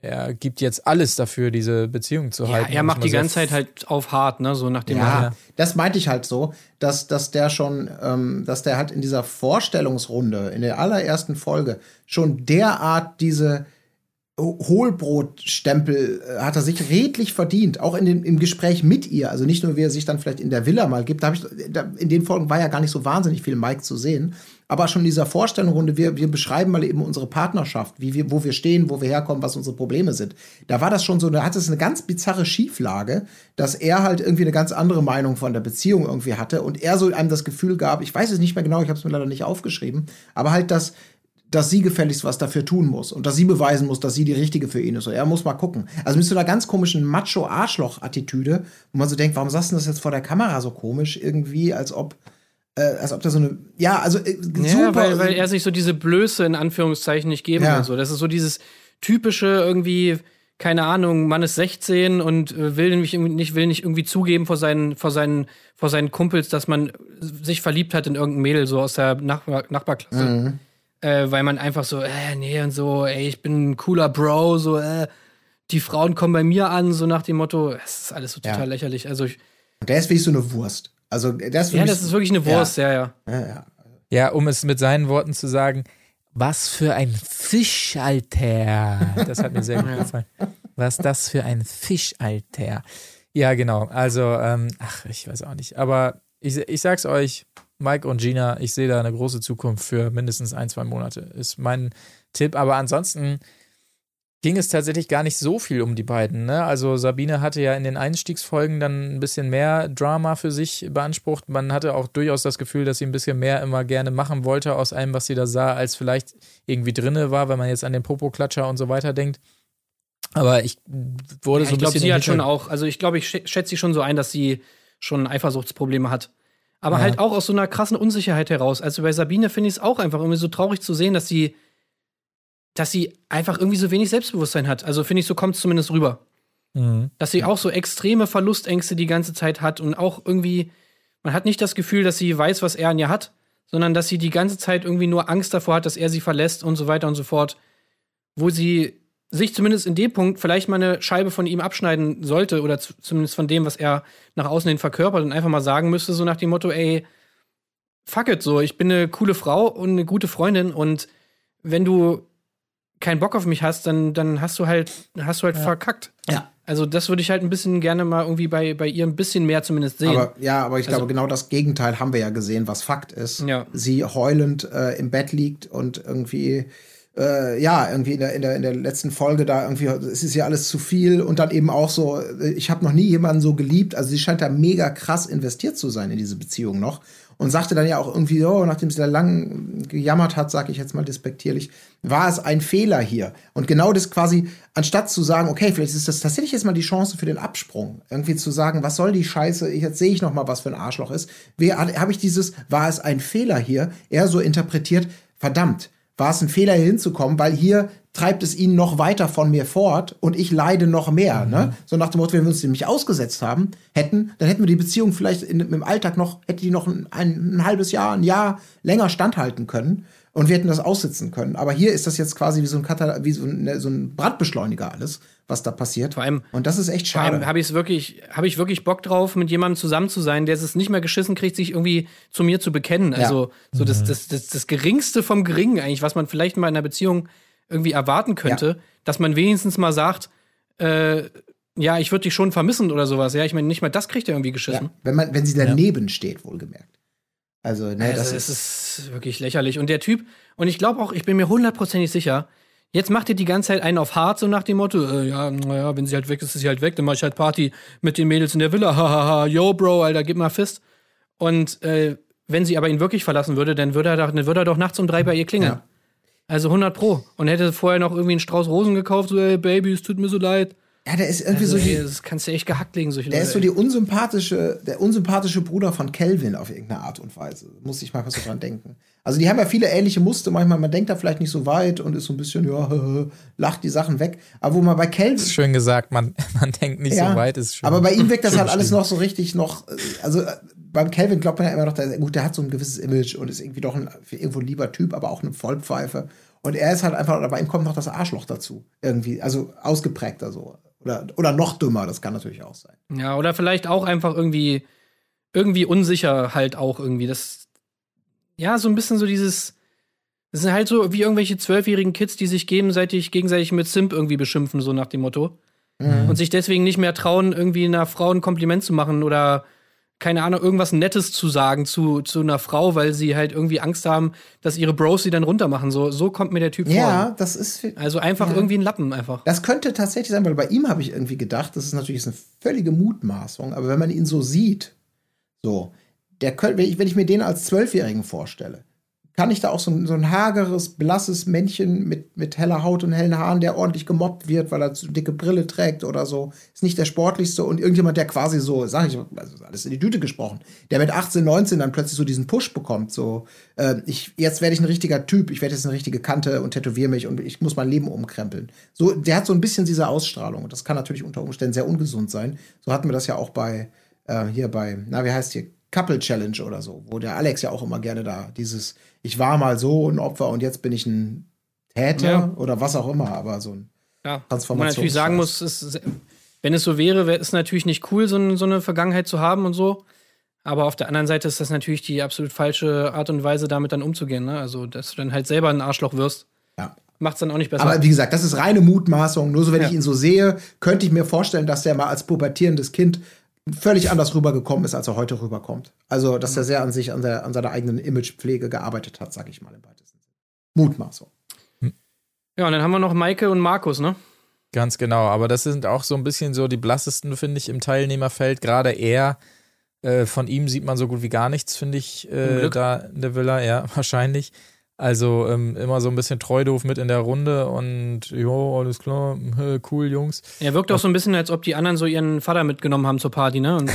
er gibt jetzt alles dafür, diese Beziehung zu Ja, halten. er macht die mal ganze Zeit halt auf hart, ne? So nach dem Ja, Motto. das meinte ich halt so, dass, dass der schon, ähm, dass der halt in dieser Vorstellungsrunde, in der allerersten Folge, schon derart diese Hohlbrotstempel äh, hat er sich redlich verdient, auch in dem, im Gespräch mit ihr. Also nicht nur, wie er sich dann vielleicht in der Villa mal gibt. Da ich, da, in den Folgen war ja gar nicht so wahnsinnig viel Mike zu sehen. Aber schon in dieser Vorstellungsrunde, wir, wir beschreiben mal eben unsere Partnerschaft, wie wir, wo wir stehen, wo wir herkommen, was unsere Probleme sind. Da war das schon so, da hat es eine ganz bizarre Schieflage, dass er halt irgendwie eine ganz andere Meinung von der Beziehung irgendwie hatte und er so einem das Gefühl gab, ich weiß es nicht mehr genau, ich habe es mir leider nicht aufgeschrieben, aber halt, dass dass sie gefälligst was dafür tun muss und dass sie beweisen muss, dass sie die richtige für ihn ist. Und er muss mal gucken. Also mit so einer ganz komischen Macho-Arschloch-Attitüde, wo man so denkt, warum sagst du das jetzt vor der Kamera so komisch? Irgendwie, als ob, äh, als ob da so eine, ja, also äh, Ja, super. weil, weil er sich so diese Blöße in Anführungszeichen nicht geben Ja. will. So. Das ist so dieses typische irgendwie, keine Ahnung, Mann ist 16 und äh, will nicht, nicht, will nicht irgendwie zugeben vor seinen, vor, seinen, vor seinen Kumpels, dass man sich verliebt hat in irgendein Mädel, so aus der Nachbar Nachbarklasse. Mhm. Äh, weil man einfach so, äh, nee, und so, ey, ich bin ein cooler Bro, so, äh, die Frauen kommen bei mir an, so nach dem Motto, es ist alles so Ja. total lächerlich. Also, ich, der ist wie so eine Wurst. Also der ist für ja, mich- das ist wirklich eine Wurst, ja, ja. Ja, ja. Ja, um es mit seinen Worten zu sagen, was für ein Fisch, Alter. Das hat mir sehr gut gefallen. Was das für ein Fisch, Alter. Ja, genau. Also, ähm, ach, ich weiß auch nicht. Aber ich, ich sag's euch, Mike und Gina, ich sehe da eine große Zukunft für mindestens ein, zwei Monate. Ist mein Tipp. Aber ansonsten ging es tatsächlich gar nicht so viel um die beiden. Ne? Also Sabine hatte ja in den Einstiegsfolgen dann ein bisschen mehr Drama für sich beansprucht. Man hatte auch durchaus das Gefühl, dass sie ein bisschen mehr immer gerne machen wollte aus allem, was sie da sah, als vielleicht irgendwie drinne war, wenn man jetzt an den Popo-Klatscher und so weiter denkt. Aber ich wurde Ja, so ich ein glaube, bisschen. sie im hat schon auch, also ich glaube, ich schä- schätze sie schon so ein, dass sie schon Eifersuchtsprobleme hat. Aber Ja. halt auch aus so einer krassen Unsicherheit heraus. Also bei Sabine finde ich es auch einfach irgendwie so traurig zu sehen, dass sie, dass sie einfach irgendwie so wenig Selbstbewusstsein hat. Also finde ich, so kommt es zumindest rüber. Mhm. Dass sie auch so extreme Verlustängste die ganze Zeit hat und auch irgendwie, man hat nicht das Gefühl, dass sie weiß, was er an ihr hat, sondern dass sie die ganze Zeit irgendwie nur Angst davor hat, dass er sie verlässt und so weiter und so fort. Wo sie sich zumindest in dem Punkt vielleicht mal eine Scheibe von ihm abschneiden sollte oder zu, zumindest von dem, was er nach außen hin verkörpert und einfach mal sagen müsste, so nach dem Motto, ey, fuck it, so, ich bin eine coole Frau und eine gute Freundin und wenn du keinen Bock auf mich hast, dann, dann hast du halt, hast du halt verkackt. Ja. Also das würde ich halt ein bisschen gerne mal irgendwie bei, bei ihr ein bisschen mehr zumindest sehen. Aber ja, aber ich Also- glaube, genau das Gegenteil haben wir ja gesehen, was Fakt ist. Ja. Sie heulend äh, im Bett liegt und irgendwie, äh, ja, irgendwie in der, in, der, in der letzten Folge da irgendwie, es ist ja alles zu viel und dann eben auch so, äh, ich habe noch nie jemanden so geliebt. Also sie scheint da mega krass investiert zu sein in diese Beziehung noch. Und sagte dann ja auch irgendwie, oh, nachdem sie da lang gejammert hat, sage ich jetzt mal despektierlich, war es ein Fehler hier. Und genau das quasi, anstatt zu sagen, okay, vielleicht ist das tatsächlich jetzt mal die Chance für den Absprung, irgendwie zu sagen, was soll die Scheiße, jetzt sehe ich noch mal, was für ein Arschloch ist. Habe ich dieses, war es ein Fehler hier, eher so interpretiert, verdammt, war es ein Fehler hier hinzukommen, weil hier treibt es ihn noch weiter von mir fort und ich leide noch mehr. Ne? So nach dem Motto, wenn wir uns nämlich ausgesetzt haben, hätten, dann hätten wir die Beziehung vielleicht in, im Alltag noch, hätte die noch ein, ein, ein halbes Jahr, ein Jahr länger standhalten können. Und wir hätten das aussitzen können. Aber hier ist das jetzt quasi wie so ein, Katal wie so ein, ne, so ein Brandbeschleuniger alles, was da passiert. Vor allem- Und das ist echt Vor allem schade. habe ich wirklich, habe ich wirklich Bock drauf, mit jemandem zusammen zu sein, der es nicht mehr geschissen kriegt, sich irgendwie zu mir zu bekennen. Also so das, das, das, das Geringste vom Geringen eigentlich, was man vielleicht mal in einer Beziehung irgendwie erwarten könnte, dass man wenigstens mal sagt, äh, ja, ich würde dich schon vermissen oder sowas. Ja, ich meine, nicht mal das kriegt er irgendwie geschissen. Ja, wenn, man, wenn sie daneben steht, wohlgemerkt. Also, ne, Also das es ist. ist wirklich lächerlich. Und der Typ, und ich glaube auch, ich bin mir hundertprozentig sicher, jetzt macht ihr die ganze Zeit einen auf hart, so nach dem Motto, äh, ja, naja, wenn sie halt weg ist, ist sie halt weg, dann mach ich halt Party mit den Mädels in der Villa, hahaha, yo, Bro, Alter, gib mal Fist. Und äh, wenn sie aber ihn wirklich verlassen würde, dann würde er doch, dann würde er doch nachts um drei bei ihr klingeln. Ja. Also 100 Pro. Und hätte vorher noch irgendwie einen Strauß Rosen gekauft, so, ey, Baby, es tut mir so leid. Ja, der ist irgendwie Also, so die. das kannst du echt gehackt legen, solche Der Leute. ist so die unsympathische, der unsympathische Bruder von Kelvin auf irgendeine Art und Weise. Muss ich mal so dran denken. Also die haben ja viele ähnliche Muster. Manchmal, man denkt da vielleicht nicht so weit und ist so ein bisschen, ja, lacht die Sachen weg. Aber wo man bei Kelvin. Schön gesagt, man, man denkt nicht Ja, so weit, ist schön. Aber bei ihm wirkt das halt alles noch so richtig noch. äh, Also äh, beim Kelvin glaubt man ja immer noch, der, gut, der hat so ein gewisses Image und ist irgendwie doch ein irgendwo ein lieber Typ, aber auch eine Vollpfeife. Und er ist halt einfach, oder bei ihm kommt noch das Arschloch dazu. Irgendwie, also ausgeprägter so. Oder, oder noch dümmer, das kann natürlich auch sein. Ja, oder vielleicht auch einfach irgendwie, irgendwie unsicher halt auch irgendwie. Das, ja, so ein bisschen so dieses, das sind halt so wie irgendwelche zwölfjährigen Kids, die sich gegenseitig, gegenseitig mit Simp irgendwie beschimpfen, so nach dem Motto. Und sich deswegen nicht mehr trauen, irgendwie einer Frau ein Kompliment zu machen oder keine Ahnung, irgendwas Nettes zu sagen zu, zu einer Frau, weil sie halt irgendwie Angst haben, dass ihre Bros sie dann runtermachen. So, so kommt mir der Typ Ja, vor. das ist. Also einfach Ja. irgendwie ein Lappen einfach. Das könnte tatsächlich sein, weil bei ihm habe ich irgendwie gedacht, das ist natürlich eine völlige Mutmaßung, aber wenn man ihn so sieht, so, der könnte, wenn ich, wenn ich mir den als Zwölfjährigen vorstelle, kann ich da auch so ein, so ein hageres, blasses Männchen mit, mit heller Haut und hellen Haaren, der ordentlich gemobbt wird, weil er zu dicke Brille trägt oder so, ist nicht der sportlichste und irgendjemand, der quasi so, sag ich, also alles in die Düte gesprochen, der mit 18, 19 dann plötzlich so diesen Push bekommt, so, äh, ich, jetzt werde ich ein richtiger Typ, ich werde jetzt eine richtige Kante und tätowiere mich und ich muss mein Leben umkrempeln. So, der hat so ein bisschen diese Ausstrahlung und das kann natürlich unter Umständen sehr ungesund sein. So hatten wir das ja auch bei, äh, hier bei, na, wie heißt hier, Couple Challenge oder so, wo der Alex ja auch immer gerne da dieses, ich war mal so ein Opfer und jetzt bin ich ein Täter Ja. oder was auch immer, aber so ein Ja, wo man natürlich sagen muss, ist, wenn es so wäre, wäre es natürlich nicht cool, so, ein- so eine Vergangenheit zu haben und so. Aber auf der anderen Seite ist das natürlich die absolut falsche Art und Weise, damit dann umzugehen. Ne? Also, dass du dann halt selber ein Arschloch wirst, ja. macht es dann auch nicht besser. Aber wie gesagt, das ist reine Mutmaßung. Nur so, wenn Ja. ich ihn so sehe, könnte ich mir vorstellen, dass der mal als pubertierendes Kind völlig anders rübergekommen ist, als er heute rüberkommt. Also, dass er sehr an sich, an, der, an seiner eigenen Imagepflege gearbeitet hat, sag ich mal im weitesten Sinne. Mutmaßung. ja, und dann haben wir noch Maike und Markus, ne? Ganz genau, aber das sind auch so ein bisschen so die blassesten, finde ich, im Teilnehmerfeld. Gerade er, äh, von ihm sieht man so gut wie gar nichts, finde ich, äh, da in der Villa, ja, wahrscheinlich. Also ähm, immer so ein bisschen treudoof mit in der Runde und jo, alles klar, äh, cool, Jungs. Er wirkt auch so ein bisschen, als ob die anderen so ihren Vater mitgenommen haben zur Party, ne?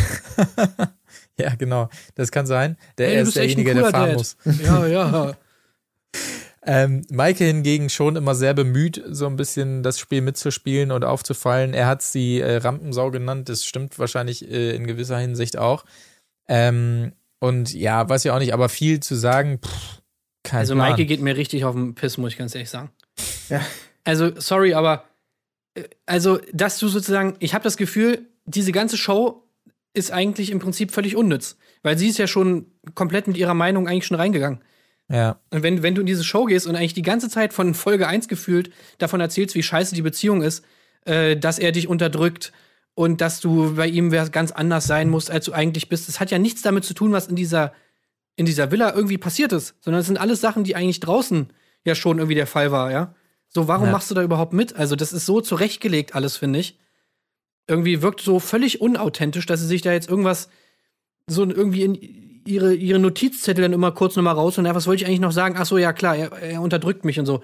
Ja, genau, das kann sein. Der Ey, er du ist derjenige, der fahren Dad. muss. Ja, ja. Ähm, Maike hingegen schon immer sehr bemüht, so ein bisschen das Spiel mitzuspielen und aufzufallen. Er hat sie äh, Rampensau genannt, das stimmt wahrscheinlich äh, in gewisser Hinsicht auch. Ähm, und ja, weiß ja auch nicht, aber viel zu sagen, pff, kein Also Plan. Maike geht mir richtig auf den Piss, muss ich ganz ehrlich sagen. Ja. Also, sorry, aber äh, also, dass du sozusagen, ich habe das Gefühl, diese ganze Show ist eigentlich im Prinzip völlig unnütz, weil sie ist ja schon komplett mit ihrer Meinung eigentlich schon reingegangen. Ja, Und wenn, wenn du in diese Show gehst und eigentlich die ganze Zeit von Folge 1 gefühlt davon erzählst, wie scheiße die Beziehung ist, äh, dass er dich unterdrückt und dass du bei ihm ganz anders sein musst, als du eigentlich bist, das hat ja nichts damit zu tun, was in dieser, in dieser Villa irgendwie passiert ist, sondern es sind alles Sachen, die eigentlich draußen ja schon irgendwie der Fall war, ja. So, warum Ja. machst du da überhaupt mit? Also, das ist so zurechtgelegt alles, finde ich. Irgendwie wirkt so völlig unauthentisch, dass sie sich da jetzt irgendwas so irgendwie in ihre, ihre Notizzettel dann immer kurz nochmal raus und ja, was wollte ich eigentlich noch sagen? Ach so, ja klar, er, er unterdrückt mich und so.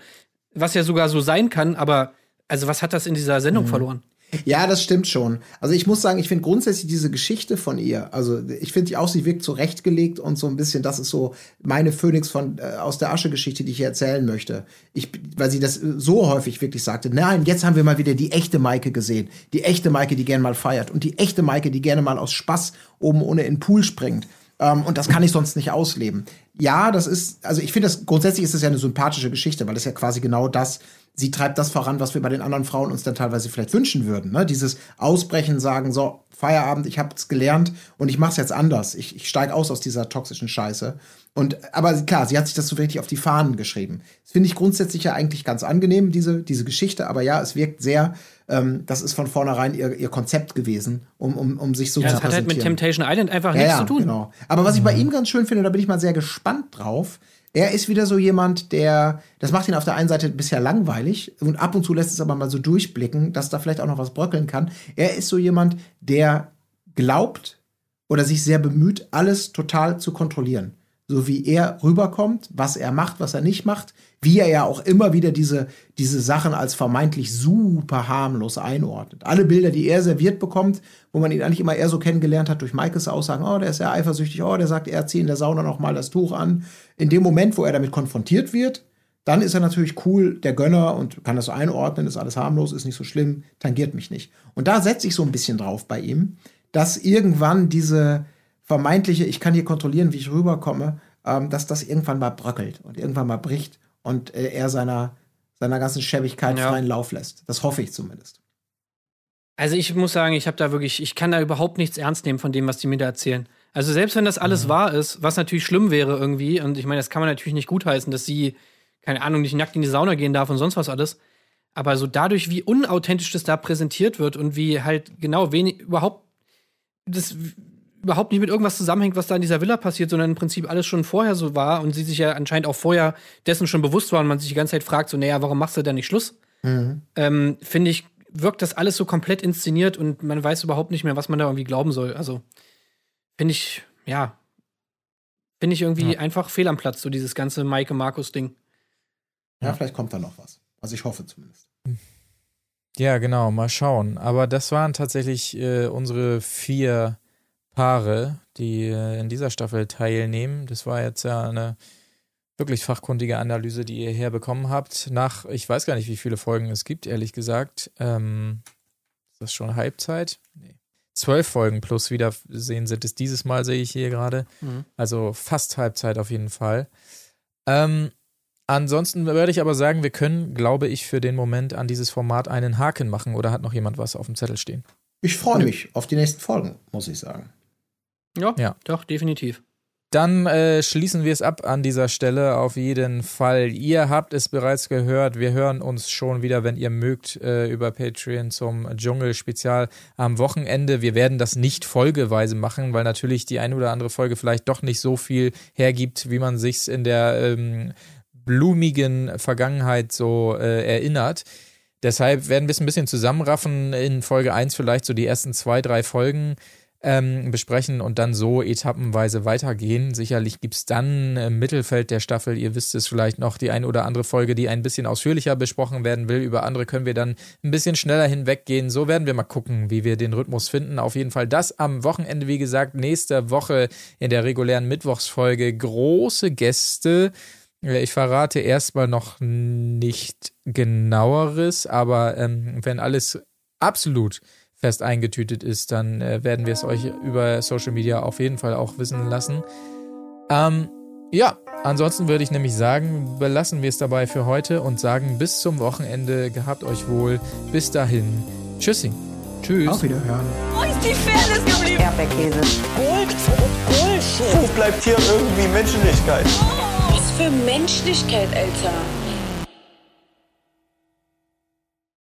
Was ja sogar so sein kann, aber also was hat das in dieser Sendung verloren? Ja, das stimmt schon. Also ich muss sagen, ich finde grundsätzlich diese Geschichte von ihr, also ich finde die auch, sie wirkt zurechtgelegt und so ein bisschen, das ist so meine Phönix von äh, aus der Asche-Geschichte, die ich hier erzählen möchte. Ich, weil sie das äh, so häufig wirklich sagte, nein, jetzt haben wir mal wieder die echte Maike gesehen. Die echte Maike, die gerne mal feiert. Und die echte Maike, die gerne mal aus Spaß oben ohne in den Pool springt. Ähm, und das kann ich sonst nicht ausleben. Ja, das ist, also ich finde das, grundsätzlich ist es ja eine sympathische Geschichte, weil es ja quasi genau das, sie treibt das voran, was wir bei den anderen Frauen uns dann teilweise vielleicht wünschen würden. Ne? Dieses Ausbrechen, sagen, so, Feierabend, ich habe es gelernt und ich mache es jetzt anders. Ich, ich steige aus aus dieser toxischen Scheiße. Und aber klar, sie hat sich das so richtig auf die Fahnen geschrieben. Das finde ich grundsätzlich ja eigentlich ganz angenehm, diese, diese Geschichte, aber ja, es wirkt sehr, ähm, das ist von vornherein ihr, ihr Konzept gewesen, um, um, um sich so ja, zu das hat halt mit Temptation Island einfach ja, nichts ja, zu tun. Genau. Aber was ich bei ihm ganz schön finde, da bin ich mal sehr gespannt drauf. Er ist wieder so jemand, der, das macht ihn auf der einen Seite bisher langweilig und ab und zu lässt es aber mal so durchblicken, dass da vielleicht auch noch was bröckeln kann. Er ist so jemand, der glaubt oder sich sehr bemüht, alles total zu kontrollieren. So wie er rüberkommt, was er macht, was er nicht macht, wie er ja auch immer wieder diese, diese Sachen als vermeintlich super harmlos einordnet. Alle Bilder, die er serviert bekommt, wo man ihn eigentlich immer eher so kennengelernt hat durch Maikes Aussagen, oh, der ist ja eifersüchtig, oh, der sagt, er zieht in der Sauna noch mal das Tuch an. In dem Moment, wo er damit konfrontiert wird, dann ist er natürlich cool, der Gönner und kann das so einordnen, ist alles harmlos, ist nicht so schlimm, tangiert mich nicht. Und da setze ich so ein bisschen drauf bei ihm, dass irgendwann diese vermeintliche, ich kann hier kontrollieren, wie ich rüberkomme, ähm, dass das irgendwann mal bröckelt und irgendwann mal bricht und äh, er seiner, seiner ganzen Schäbigkeit Ja. freien Lauf lässt. Das hoffe ich zumindest. Also ich muss sagen, ich habe da wirklich, ich kann da überhaupt nichts ernst nehmen von dem, was die mir da erzählen. Also selbst wenn das alles wahr ist, was natürlich schlimm wäre irgendwie, und ich meine, das kann man natürlich nicht gutheißen, dass sie, keine Ahnung, nicht nackt in die Sauna gehen darf und sonst was alles. Aber so dadurch, wie unauthentisch das da präsentiert wird und wie halt genau wenig überhaupt das überhaupt nicht mit irgendwas zusammenhängt, was da in dieser Villa passiert, sondern im Prinzip alles schon vorher so war und sie sich ja anscheinend auch vorher dessen schon bewusst war und man sich die ganze Zeit fragt, so, naja, warum machst du da nicht Schluss? ähm, finde ich, wirkt das alles so komplett inszeniert und man weiß überhaupt nicht mehr, was man da irgendwie glauben soll. Also, finde ich, ja, finde ich irgendwie Ja. einfach fehl am Platz, so dieses ganze Maike Markus-Ding. Ja, Ja. vielleicht kommt da noch was. Also ich hoffe zumindest. Ja, genau, mal schauen. Aber das waren tatsächlich äh, unsere vier Paare, die äh, in dieser Staffel teilnehmen. Das war jetzt ja eine wirklich fachkundige Analyse, die ihr herbekommen habt. Nach, ich weiß gar nicht, wie viele Folgen es gibt, ehrlich gesagt. Ähm, ist das schon Halbzeit? Nee. Zwölf Folgen plus Wiedersehen sind es dieses Mal, sehe ich hier gerade. Mhm. Also fast Halbzeit auf jeden Fall. Ähm, ansonsten würde ich aber sagen, wir können, glaube ich, für den Moment an dieses Format einen Haken machen oder hat noch jemand was auf dem Zettel stehen? Ich freue mich auf die nächsten Folgen, muss ich sagen. Ja, Ja. doch, definitiv. Dann äh, schließen wir es ab an dieser Stelle auf jeden Fall. Ihr habt es bereits gehört. Wir hören uns schon wieder, wenn ihr mögt, äh, über Patreon zum Dschungel-Spezial am Wochenende. Wir werden das nicht folgeweise machen, weil natürlich die eine oder andere Folge vielleicht doch nicht so viel hergibt, wie man sich's in der ähm, blumigen Vergangenheit so äh, erinnert. Deshalb werden wir es ein bisschen zusammenraffen in Folge 1 vielleicht so die ersten zwei, drei Folgen ähm, besprechen und dann so etappenweise weitergehen. Sicherlich gibt's dann im Mittelfeld der Staffel, ihr wisst es vielleicht noch, die ein oder andere Folge, die ein bisschen ausführlicher besprochen werden will. Über andere können wir dann ein bisschen schneller hinweggehen. So werden wir mal gucken, wie wir den Rhythmus finden. Auf jeden Fall das am Wochenende, wie gesagt, nächste Woche in der regulären Mittwochsfolge. Große Gäste. Ich verrate erstmal noch nicht genaueres, aber ähm, wenn alles absolut fest eingetütet ist, dann äh, werden wir es euch über Social Media auf jeden Fall auch wissen lassen. Ähm, ja, ansonsten würde ich nämlich sagen, belassen wir es dabei für heute und sagen bis zum Wochenende. Gehabt euch wohl. Bis dahin. Tschüssi. Tschüss. Auf Wiederhören. Wo ist die Fairness geblieben? Erdbeerkäse. Gold, Bullshit. Wo bleibt hier irgendwie Menschlichkeit? Was für Menschlichkeit, Alter.